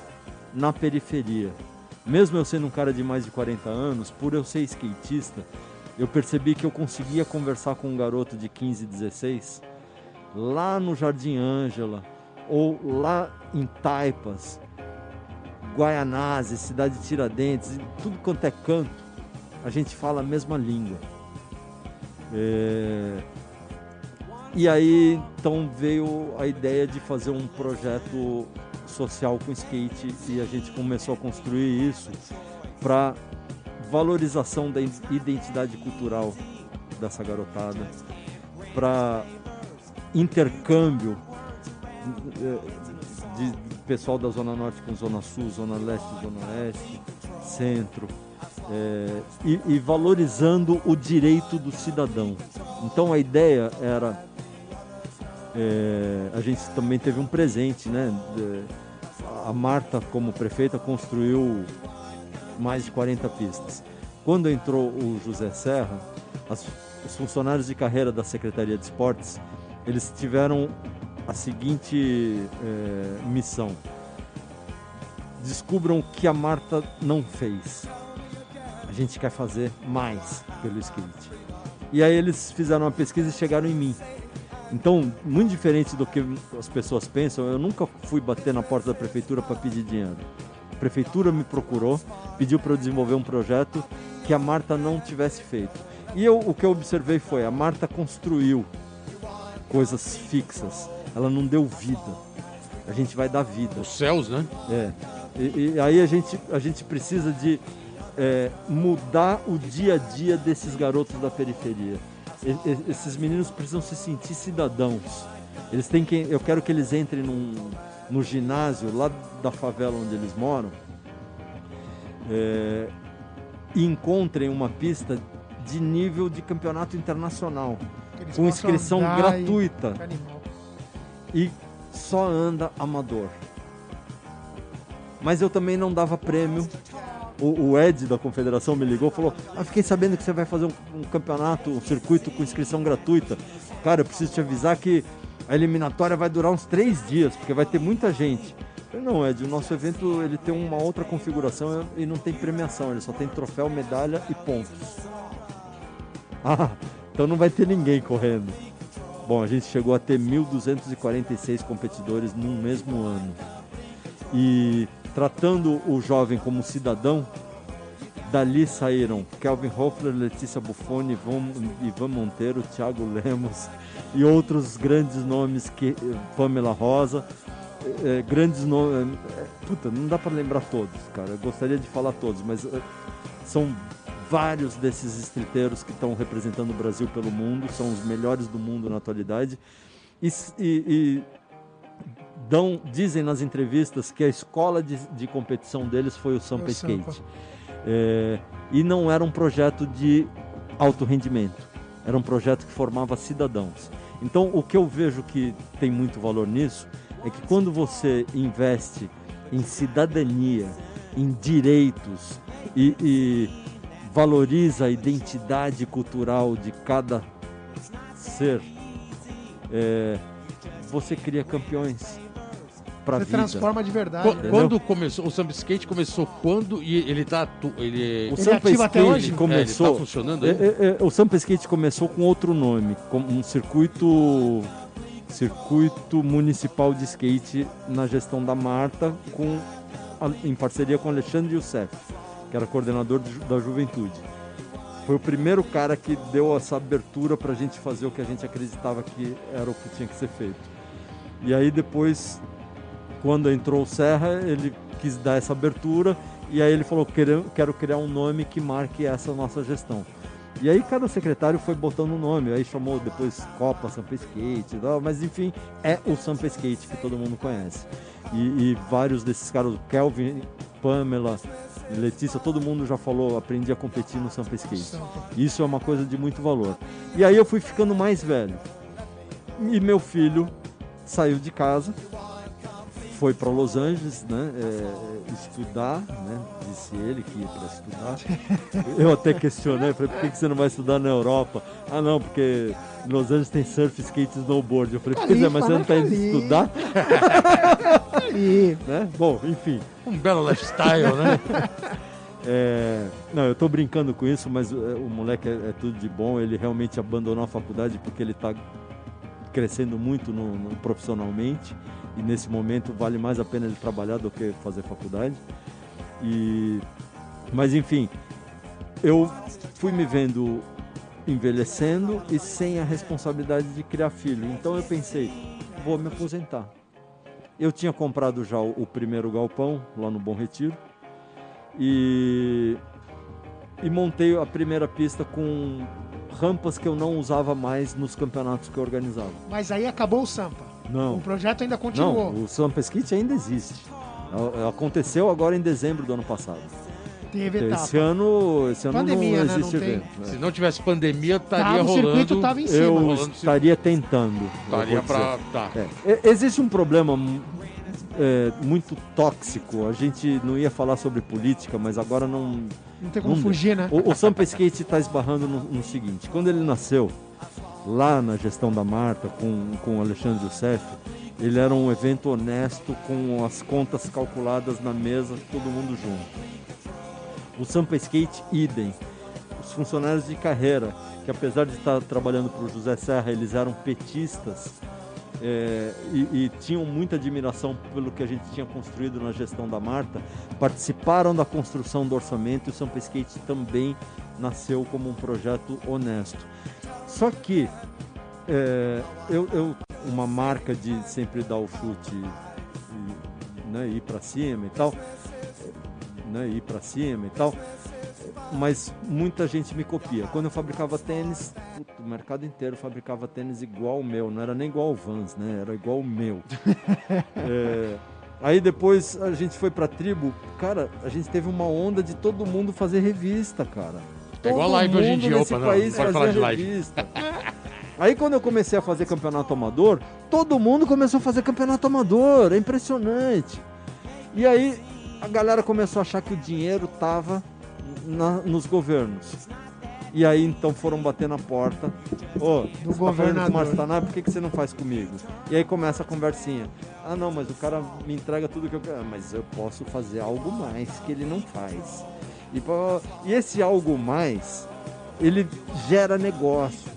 na periferia. Mesmo eu sendo um cara de mais de 40 anos, por eu ser skatista, eu percebi que eu conseguia conversar com um garoto de 15, 16 lá no Jardim Ângela ou lá em Taipas, Guaianazes, cidade de Tiradentes, tudo quanto é canto, a gente fala a mesma língua. É, E aí então veio a ideia de fazer um projeto social com skate e a gente começou a construir isso para valorização da identidade cultural dessa garotada, para intercâmbio eh, de pessoal da Zona Norte com Zona Sul, Zona Leste, Zona Oeste, Centro, eh, e, e valorizando o direito do cidadão. Então a ideia era. Eh, a gente também teve um presente, né? a Marta, como prefeita, construiu mais de 40 pistas. Quando entrou o José Serra, as- os funcionários de carreira da Secretaria de Esportes, eles tiveram a seguinte eh, missão. Descubram o que a Marta não fez. A gente quer fazer mais pelo skate. E aí eles fizeram uma pesquisa e chegaram em mim. Então, muito diferente do que as pessoas pensam, eu nunca fui bater na porta da prefeitura para pedir dinheiro. A prefeitura me procurou, pediu para eu desenvolver um projeto que a Marta não tivesse feito. E eu, o que eu observei foi, a Marta construiu coisas fixas, ela não deu vida. A gente vai dar vida. Os céus, né? É. E, e aí a gente, a gente precisa de é, mudar o dia a dia desses garotos da periferia. E- e- esses meninos precisam se sentir cidadãos. Eles têm que, eu quero que eles entrem num, no ginásio lá da favela onde eles moram é, e encontrem uma pista de nível de campeonato internacional com inscrição e- gratuita animal. e só anda amador. Mas eu também não dava prêmio. O, o Ed da confederação me ligou e falou: Ah, fiquei sabendo que você vai fazer um, um campeonato, um circuito com inscrição gratuita. Cara, eu preciso te avisar que a eliminatória vai durar uns três dias, porque vai ter muita gente. Falei, não, Ed, o nosso evento ele tem uma outra configuração e não tem premiação, ele só tem troféu, medalha e pontos. [LAUGHS] Ah, então não vai ter ninguém correndo. Bom, a gente chegou a ter 1.246 competidores num mesmo ano. E tratando o jovem como cidadão, dali saíram Kelvin Hoffler, Letícia Buffoni, Ivan, Monteiro, Thiago Lemos e outros grandes nomes que Pamela Rosa, é, grandes nomes. É, puta, não dá para lembrar todos, cara. Eu gostaria de falar todos, mas é, são vários desses estriteiros que estão representando o Brasil pelo mundo, são os melhores do mundo na atualidade. E, e, e dão, dizem nas entrevistas que a escola de, de competição deles foi o Sampa Skate. É, e não era um projeto de alto rendimento, era um projeto que formava cidadãos. Então, o que eu vejo que tem muito valor nisso é que quando você investe em cidadania, em direitos e, e valoriza a identidade cultural de cada ser, é, você cria campeões para vida. transforma de verdade. Qu- Quando começou, o Samba Skate começou quando e ele tá, ele, O Ele Sampa ativa até Skate hoje? começou. É, ele tá funcionando É, é, é, o Sampa Skate começou com outro nome, com um circuito circuito municipal de skate na gestão da Marta, com, em parceria com Alexandre Youssef, que era coordenador de da juventude. Foi o primeiro cara que deu essa abertura para a gente fazer o que a gente acreditava que era o que tinha que ser feito. E aí depois, quando entrou o Serra, ele quis dar essa abertura e aí ele falou, "Quero- criar um nome que marque essa nossa gestão. E aí cada secretário foi botando um nome, aí chamou depois Copa Sampa Skate, mas enfim, é o Sampa Skate que todo mundo conhece. E, e vários desses caras, Kelvin, Pamela, Letícia, todo mundo já falou, aprendi a competir no Sampa Skate. Isso é uma coisa de muito valor. E aí eu fui ficando mais velho. E meu filho saiu de casa, foi para Los Angeles, né, é, estudar, né, disse ele que ia para estudar. [LAUGHS] Eu até questionei, falei, por que você não vai estudar na Europa? Ah, não, porque em Los Angeles tem surf, skate e snowboard. Eu falei, pois é, mas você não está indo estudar? [LAUGHS] Aí. Né? Bom, enfim. Um belo lifestyle, né? [LAUGHS] É, não, eu tô brincando com isso, mas é, o moleque é, é tudo de bom. Ele realmente abandonou a faculdade porque ele tá crescendo muito no, no- profissionalmente e nesse momento vale mais a pena ele trabalhar do que fazer faculdade. E, mas enfim, eu fui me vendo envelhecendo e sem a responsabilidade de criar filho. Então eu pensei, vou me aposentar. Eu tinha comprado já o, primeiro galpão lá no Bom Retiro e, e montei a primeira pista com rampas que eu não usava mais nos campeonatos que eu organizava. Mas aí acabou o Sampa. Não, O projeto ainda continuou. não, o Sampa Skate ainda existe. A- Aconteceu agora em dezembro do ano passado. Teve etapa. Esse ano, esse ano Pandemia, não né? existe Não tem. evento. né? Se não tivesse pandemia, estaria Tava, o rolando. circuito tava em cima. Eu rolando estaria tentando. Estaria pra. Tá. É, Existe um problema mu- é, muito tóxico. A gente não ia falar sobre política, mas agora não. Não tem como Não fugir, né? O, o Sampa Skate está esbarrando no, no seguinte: quando ele nasceu, lá na gestão da Marta, com, com o Alexandre Youssef, ele era um evento honesto, com as contas calculadas na mesa, todo mundo junto. O Sampa Skate, idem. Os funcionários de carreira, que apesar de estar trabalhando para o José Serra, eles eram petistas é, e, e tinham muita admiração pelo que a gente tinha construído na gestão da Marta, participaram da construção do orçamento e o Sampa Skate também nasceu como um projeto honesto. Só que é, eu, eu- uma marca de sempre dar o chute e né, ir para cima e tal, né, ir para cima e tal, mas muita gente me copia. Quando eu fabricava tênis, puto, o mercado inteiro fabricava tênis igual o meu, não era nem igual o Vans, né? Era igual o meu. [LAUGHS] É, aí depois a gente foi pra tribo, cara, a gente teve uma onda de todo mundo fazer revista, cara. É igual a Todo live hoje em dia, opa, não, país não pode fazia falar de live. revista. [LAUGHS] Aí quando eu comecei a fazer campeonato amador, todo mundo começou a fazer campeonato amador, é impressionante. E aí a galera começou a achar que o dinheiro tava na- nos governos. E aí então foram bater na porta. Ô, você tá fazendo com o governador. Márcio Tanabe, por que, que você não faz comigo? E aí começa a conversinha. Ah não, mas o cara me entrega tudo que eu quero. Ah, Mas eu posso fazer algo mais que ele não faz. E, e esse algo mais, ele gera negócio.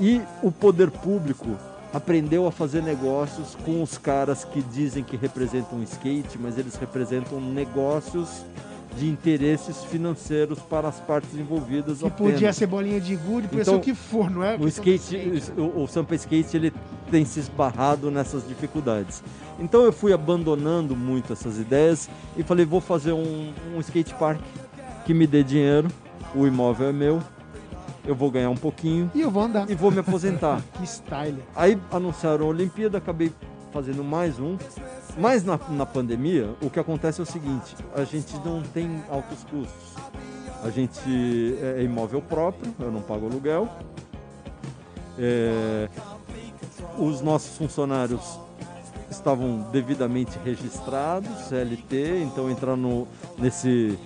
E o poder público aprendeu a fazer negócios com os caras que dizem que representam skate, mas eles representam negócios de interesses financeiros para as partes envolvidas. Que apenas. podia ser bolinha de gude, podia Então, ser o que for, não é? O skate, o, o Sampa Skate, ele tem se esbarrado nessas dificuldades. Então eu fui abandonando muito essas ideias e falei, vou fazer um, um skate park que me dê dinheiro, o imóvel é meu, eu vou ganhar um pouquinho E eu vou andar. e vou me aposentar. [LAUGHS] Que style. Aí anunciaram a Olimpíada, acabei fazendo mais um. Mas na, na pandemia, o que acontece é o seguinte: a gente não tem altos custos. A gente é é imóvel próprio, eu não pago aluguel. É, os nossos funcionários estavam devidamente registrados, CLT, então entrar no, nesse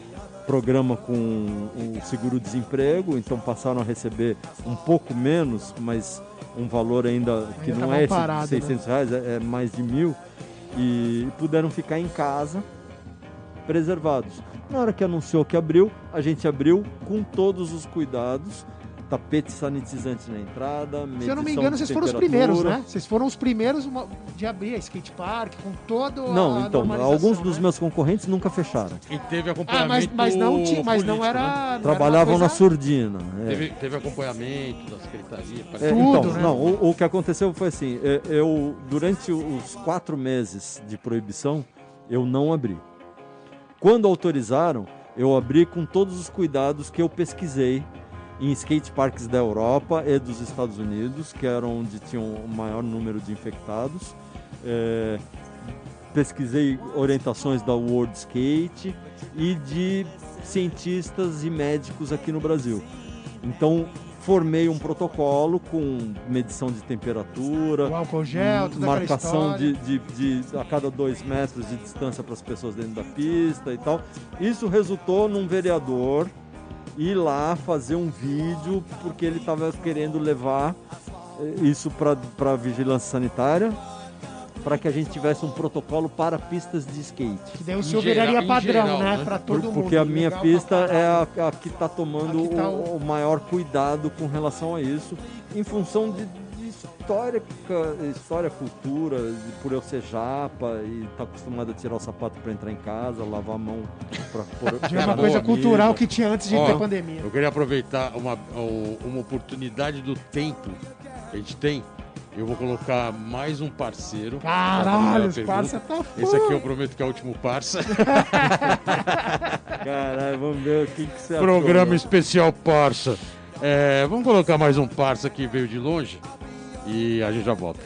programa com o seguro-desemprego, então passaram a receber um pouco menos, mas um valor ainda que Ainda não é parado, de 600 reais, é, é mais de mil, e puderam ficar em casa preservados. Na hora que anunciou que abriu, a gente abriu com todos os cuidados, tapete sanitizante na entrada, Se eu não me engano, vocês foram os primeiros, né? Vocês foram os primeiros de abrir a skate park com todo a Não, então, alguns dos né? meus concorrentes nunca fecharam. E teve Ah, acompanhamento mas, mas não, tinha, mas não político, era. né? não era uma Trabalhavam coisa- na surdina. é. Teve, teve acompanhamento da secretaria. É, parece- Tudo, então, né? não, o, o que aconteceu foi assim, é, eu, durante os quatro meses de proibição, eu não abri. Quando autorizaram, eu abri com todos os cuidados que eu pesquisei em skate parks da Europa e dos Estados Unidos, que eram onde tinham o maior número de infectados. É, pesquisei orientações da World Skate e de cientistas e médicos aqui no Brasil. Então, formei um protocolo com medição de temperatura, O álcool gel, marcação de, de, de a cada dois metros de distância para as pessoas dentro da pista e tal. Isso resultou num vereador ir lá fazer um vídeo porque ele estava querendo levar eh, isso para a vigilância sanitária para que a gente tivesse um protocolo para pistas de skate. Que daí o seu viraria padrão, geral, né? né? Por- todo mundo. porque a minha Legal pista é a, a que está tomando Aqui tá o- o maior cuidado com relação a isso, em função de, de história, cultura, por eu ser japa e estar acostumado a tirar o sapato para entrar em casa, lavar a mão para pôr. [LAUGHS] É uma coisa amigo. cultural que tinha antes de Ó, ter pandemia. Eu queria aproveitar uma, uma oportunidade do tempo que a gente tem. Eu vou colocar mais um parceiro. Caralho, pergunta. parça tá foda. Esse aqui eu prometo que é o último parça. [LAUGHS] Caralho, vamos ver o que, que você Programa achou, né? especial parça. É, vamos colocar mais um parça que veio de longe e a gente já volta.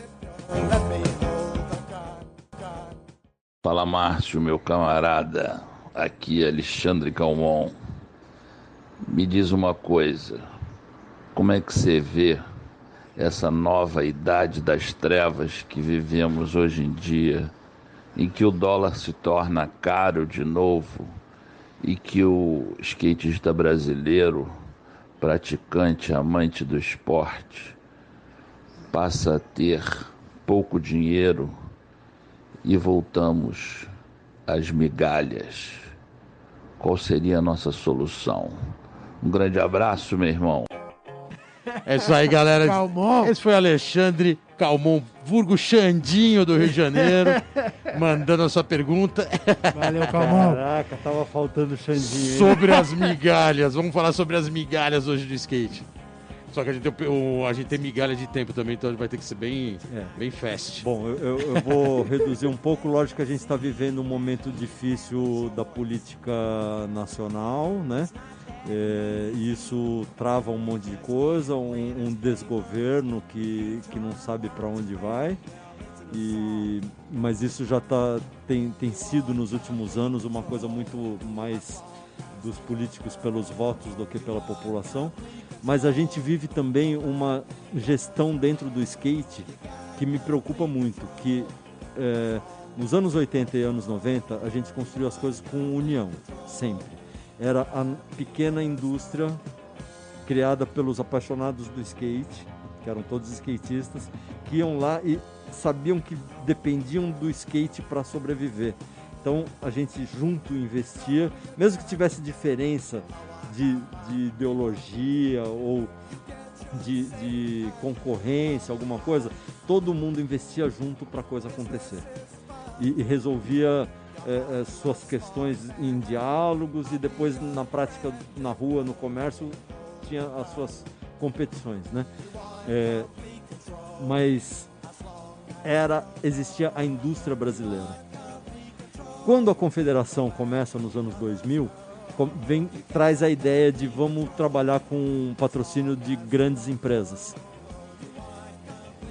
Fala Márcio, meu camarada. Aqui é Alexandre Calmon. Me diz uma coisa. Como é que você vê essa nova idade das trevas que vivemos hoje em dia, em que o dólar se torna caro de novo e que o skatista brasileiro, praticante, amante do esporte, passa a ter pouco dinheiro e voltamos às migalhas. Qual seria a nossa solução? Um grande abraço, meu irmão. É isso aí, galera. Calmon. Esse foi Alexandre Calmon, vulgo Xandinho do Rio de Janeiro, [LAUGHS] mandando a sua pergunta Valeu, Calmon. Caraca, tava faltando o Xandinho. hein? sobre as migalhas. Vamos falar sobre as migalhas hoje do skate. Só que a gente tem, o- a gente tem migalha de tempo também, então vai ter que ser bem, É. bem fast. Bom, eu, eu- vou [LAUGHS] reduzir um pouco. Lógico que a gente está vivendo um momento difícil da política nacional, né? É, isso trava um monte de coisa, um, um desgoverno que, que não sabe para onde vai. E, mas isso já tá, tem, tem sido nos últimos anos uma coisa muito mais dos políticos pelos votos do que pela população. Mas a gente vive também uma gestão dentro do skate que me preocupa muito, que é, nos anos 80 e anos 90 a gente construiu as coisas com união, sempre. Era a pequena indústria criada pelos apaixonados do skate, que eram todos skatistas, que iam lá e sabiam que dependiam do skate para sobreviver. Então a gente junto investia, mesmo que tivesse diferença de, de ideologia ou de, de concorrência, alguma coisa, todo mundo investia junto para a coisa acontecer. E, e resolvia é, é, suas questões em diálogos e depois na prática, na rua, no comércio, tinha as suas competições, né? É, mas era existia a indústria brasileira. Quando a confederação começa nos anos 2000, vem, traz a ideia de vamos trabalhar com patrocínio de grandes empresas.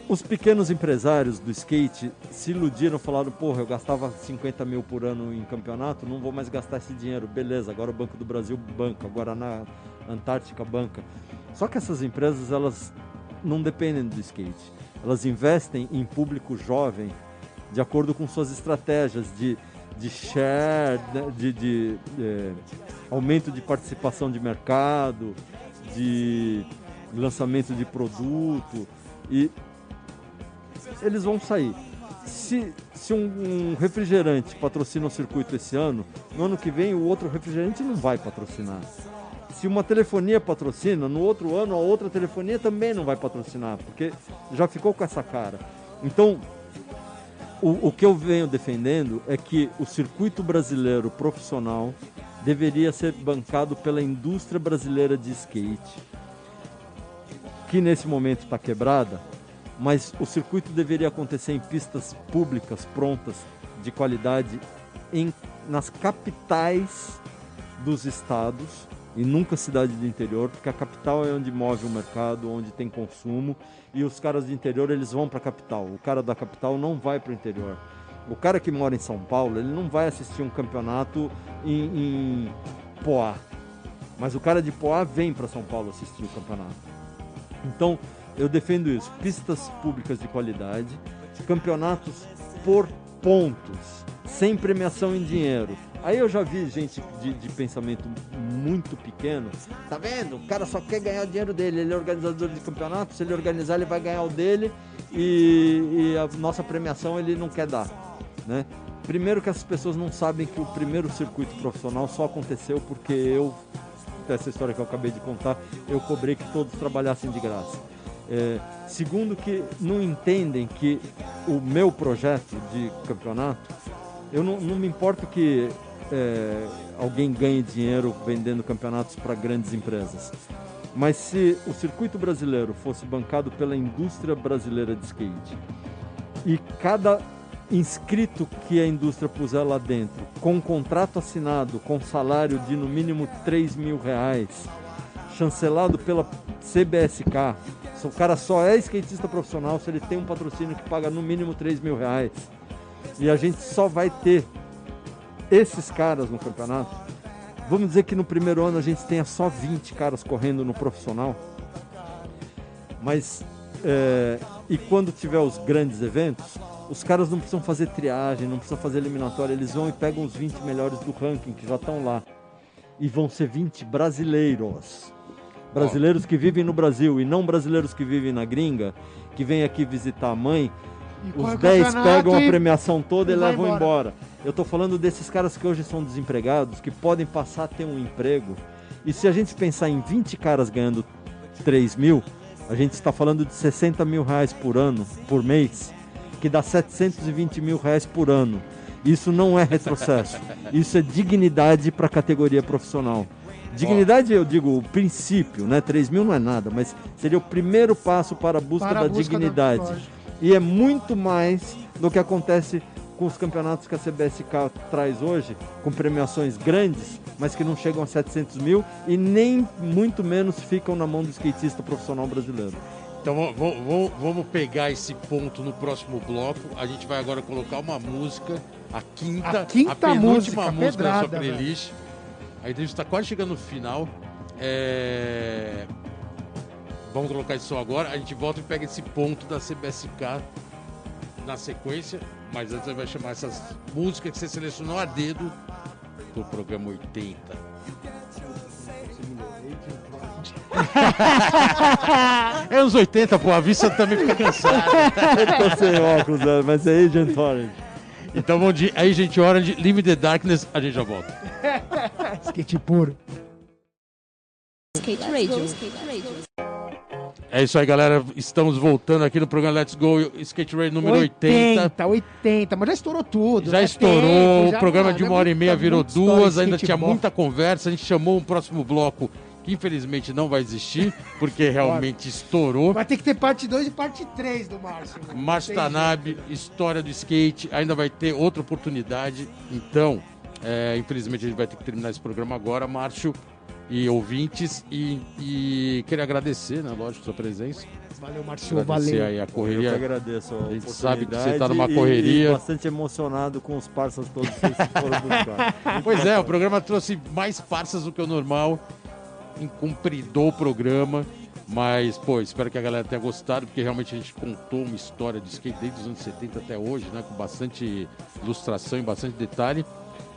Os pequenos empresários do skate se iludiram, falaram: porra, eu gastava 50 mil por ano em campeonato, não vou mais gastar esse dinheiro. Beleza, agora o Banco do Brasil banca, agora na Antártica banca. Só que essas empresas, elas não dependem do skate. Elas investem em público jovem de acordo com suas estratégias de, de share, né, de, de, de é, aumento de participação de mercado, de lançamento de produto. E eles vão sair. Se, se um, um, refrigerante patrocina o circuito esse ano, no ano que vem o outro refrigerante não vai patrocinar. Se uma telefonia patrocina, no outro ano a outra telefonia também não vai patrocinar, porque já ficou com essa cara. Então, o, o que eu venho defendendo é que o circuito brasileiro profissional deveria ser bancado pela indústria brasileira de skate, que nesse momento está quebrada, mas o circuito deveria acontecer em pistas públicas prontas de qualidade em, nas capitais dos estados e nunca cidade do interior, porque a capital é onde move o mercado, onde tem consumo e os caras do interior eles vão para a capital. O cara da capital não vai para o interior. O cara que mora em São Paulo ele não vai assistir um campeonato em, em Poá, mas o cara de Poá vem para São Paulo assistir o campeonato. Então eu defendo isso. Pistas públicas de qualidade, campeonatos por pontos, sem premiação em dinheiro. Aí eu já vi gente de, de, pensamento muito pequeno. Tá vendo? O cara só quer ganhar o dinheiro dele. Ele é organizador de campeonato. Se ele organizar, ele vai ganhar o dele. E, e a nossa premiação ele não quer dar. Né? Primeiro que essas pessoas não sabem que o primeiro circuito profissional só aconteceu porque eu, essa história que eu acabei de contar, eu cobrei que todos trabalhassem de graça. É, segundo, que não entendem que o meu projeto de campeonato, eu não, não me importo que é, alguém ganhe dinheiro vendendo campeonatos para grandes empresas. Mas se o circuito brasileiro fosse bancado pela indústria brasileira de skate e cada inscrito que a indústria puser lá dentro, com um contrato assinado, com salário de no mínimo 3 mil reais, chancelado pela CBSK, o cara só é skatista profissional se ele tem um patrocínio que paga no mínimo 3 mil reais. E a gente só vai ter esses caras no campeonato. Vamos dizer que no primeiro ano a gente tenha só 20 caras correndo no profissional. Mas, é, e quando tiver os grandes eventos, os caras não precisam fazer triagem, não precisam fazer eliminatória, eles vão e pegam os 20 melhores do ranking que já estão lá. E vão ser 20 brasileiros brasileiros que vivem no Brasil e não brasileiros que vivem na gringa, que vêm aqui visitar a mãe, e os 10 pegam a premiação toda e, e levam embora. embora. Eu estou falando desses caras que hoje são desempregados, que podem passar a ter um emprego. E se a gente pensar em 20 caras ganhando 3 mil, a gente está falando de 60 mil reais por ano, por mês, que dá 720 mil reais por ano. Isso não é retrocesso. Isso é dignidade para a categoria profissional. Dignidade, eu digo, o princípio, né? 3 mil não é nada, mas seria o primeiro passo para a busca para a da busca dignidade. Da... E é muito mais do que acontece com os campeonatos que a CBSK traz hoje, com premiações grandes, mas que não chegam a 700 mil e nem muito menos ficam na mão do skatista profissional brasileiro. Então vamos, vamos pegar esse ponto no próximo bloco. A gente vai agora colocar uma música, a quinta, a, quinta a penúltima música, música pedrada, da sua playlist. Velho a entrevista está quase chegando no final. É... Vamos colocar esse som agora. A gente volta e pega esse ponto da CBSK na sequência. Mas antes vai chamar essas músicas que você selecionou a dedo do programa 80. é anos 80, pô, a vista também fica cansada. [LAUGHS] Eu tô sem óculos, né? mas é Agent Orange. Então bom dia, aí gente, Orange, the Darkness, a gente já volta. Skate puro. Skate Radio. Skate Radio. É isso aí, galera. Estamos voltando aqui no programa Let's Go Skate Radio número 80. 80, 80, mas já estourou tudo. Já né? estourou, Tempo, o já, programa mano, de uma hora e meia virou duas, ainda tinha muita conversa. A gente chamou um próximo bloco que infelizmente não vai existir, porque realmente estourou. Vai ter que ter parte 2 e parte 3 do Márcio. né? Márcio Tanabe, história do skate, ainda vai ter outra oportunidade. Então, é, infelizmente a gente vai ter que terminar esse programa agora, Márcio e ouvintes. E, e queria agradecer, né, lógico, sua presença. Valeu, Márcio, Agradecer valeu. aí a Eu que correria. agradeço a, A gente sabe que você oportunidade tá numa e- correria. E, bastante emocionado com os parceiros todos que foram buscar. [LAUGHS] Pois é, o programa trouxe mais farsas do que o normal, incumpridou o programa, mas, pô, espero que a galera tenha gostado, porque realmente a gente contou uma história de skate desde os anos 70 até hoje, né, com bastante ilustração e bastante detalhe.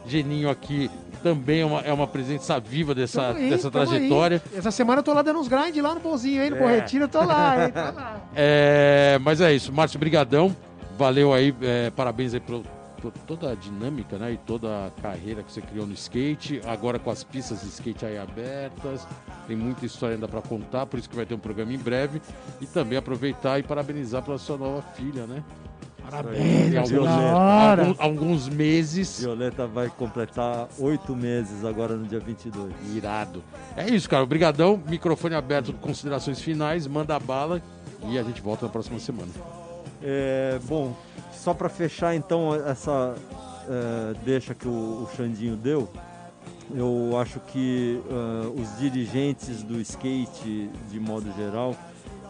Geninho aqui também é uma, é uma presença viva dessa, aí, dessa trajetória. aí. Essa semana eu tô lá dando uns grind lá no bolzinho aí, no Borretino, eu tô lá, hein, tô lá. [LAUGHS] É, mas é isso, Márcio, brigadão. Valeu aí, é, parabéns aí por, por toda a dinâmica, né? E toda a carreira que você criou no skate. Agora com as pistas de skate aí abertas. Tem muita história ainda para contar, por isso que vai ter um programa em breve. E também aproveitar e parabenizar pela sua nova filha, né? Parabéns, Márcio, alguns, alguns, meses. Violeta vai completar oito meses agora no dia 22. Irado. É isso, cara. Obrigadão. Microfone aberto, considerações finais. Manda a bala. E a gente volta na próxima semana. É, bom, só para fechar então essa é, deixa que o, o Xandinho deu, eu acho que é, os dirigentes do skate, de modo geral,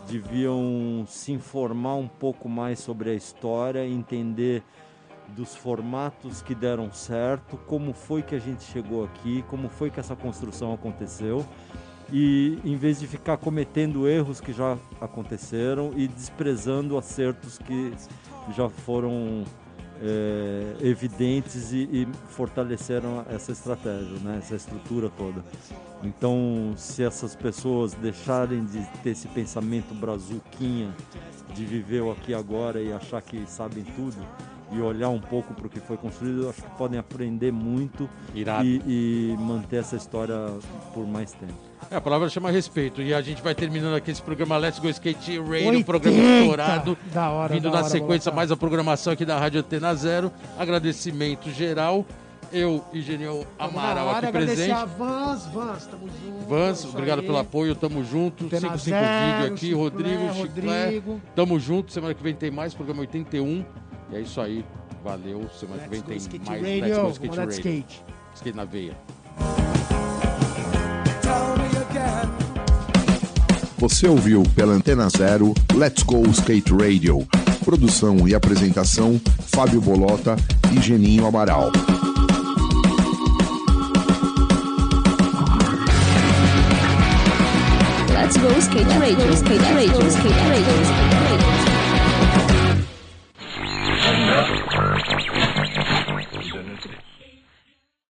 deviam se informar um pouco mais sobre a história, entender dos formatos que deram certo, como foi que a gente chegou aqui, como foi que essa construção aconteceu. E em vez de ficar cometendo erros que já aconteceram e desprezando acertos que já foram é, evidentes e, e fortaleceram essa estratégia, né, essa estrutura toda. Então, se essas pessoas deixarem de ter esse pensamento brazuquinha de viver o aqui agora e achar que sabem tudo e olhar um pouco para o que foi construído, eu acho que podem aprender muito e, e manter essa história por mais tempo. É, a palavra chama respeito. E a gente vai terminando aqui esse programa Let's Go Skate Radio, 80. programa estourado. Da hora, Vindo da na hora, sequência, mais a programação aqui da Rádio Antena Zero. Agradecimento geral. Eu e na Amaral aqui agradecer presente. a Vans, Vans, tamo junto. Vans, obrigado aí. pelo apoio, tamo junto. Antena 55 Zero, vídeo aqui, Chiclé, Rodrigo, Chiclé. Rodrigo. Tamo junto, semana que vem tem mais, programa 81. E é isso aí, valeu. Semana que vem Let's tem skate mais radio, Let's Go Skate Radio. skate. Skate na veia. Você ouviu pela Antena Zero Let's Go Skate Radio. Produção e apresentação: Fábio Bolota e Geninho Amaral. Let's go skate radio, skate radio, skate radio, skate radio.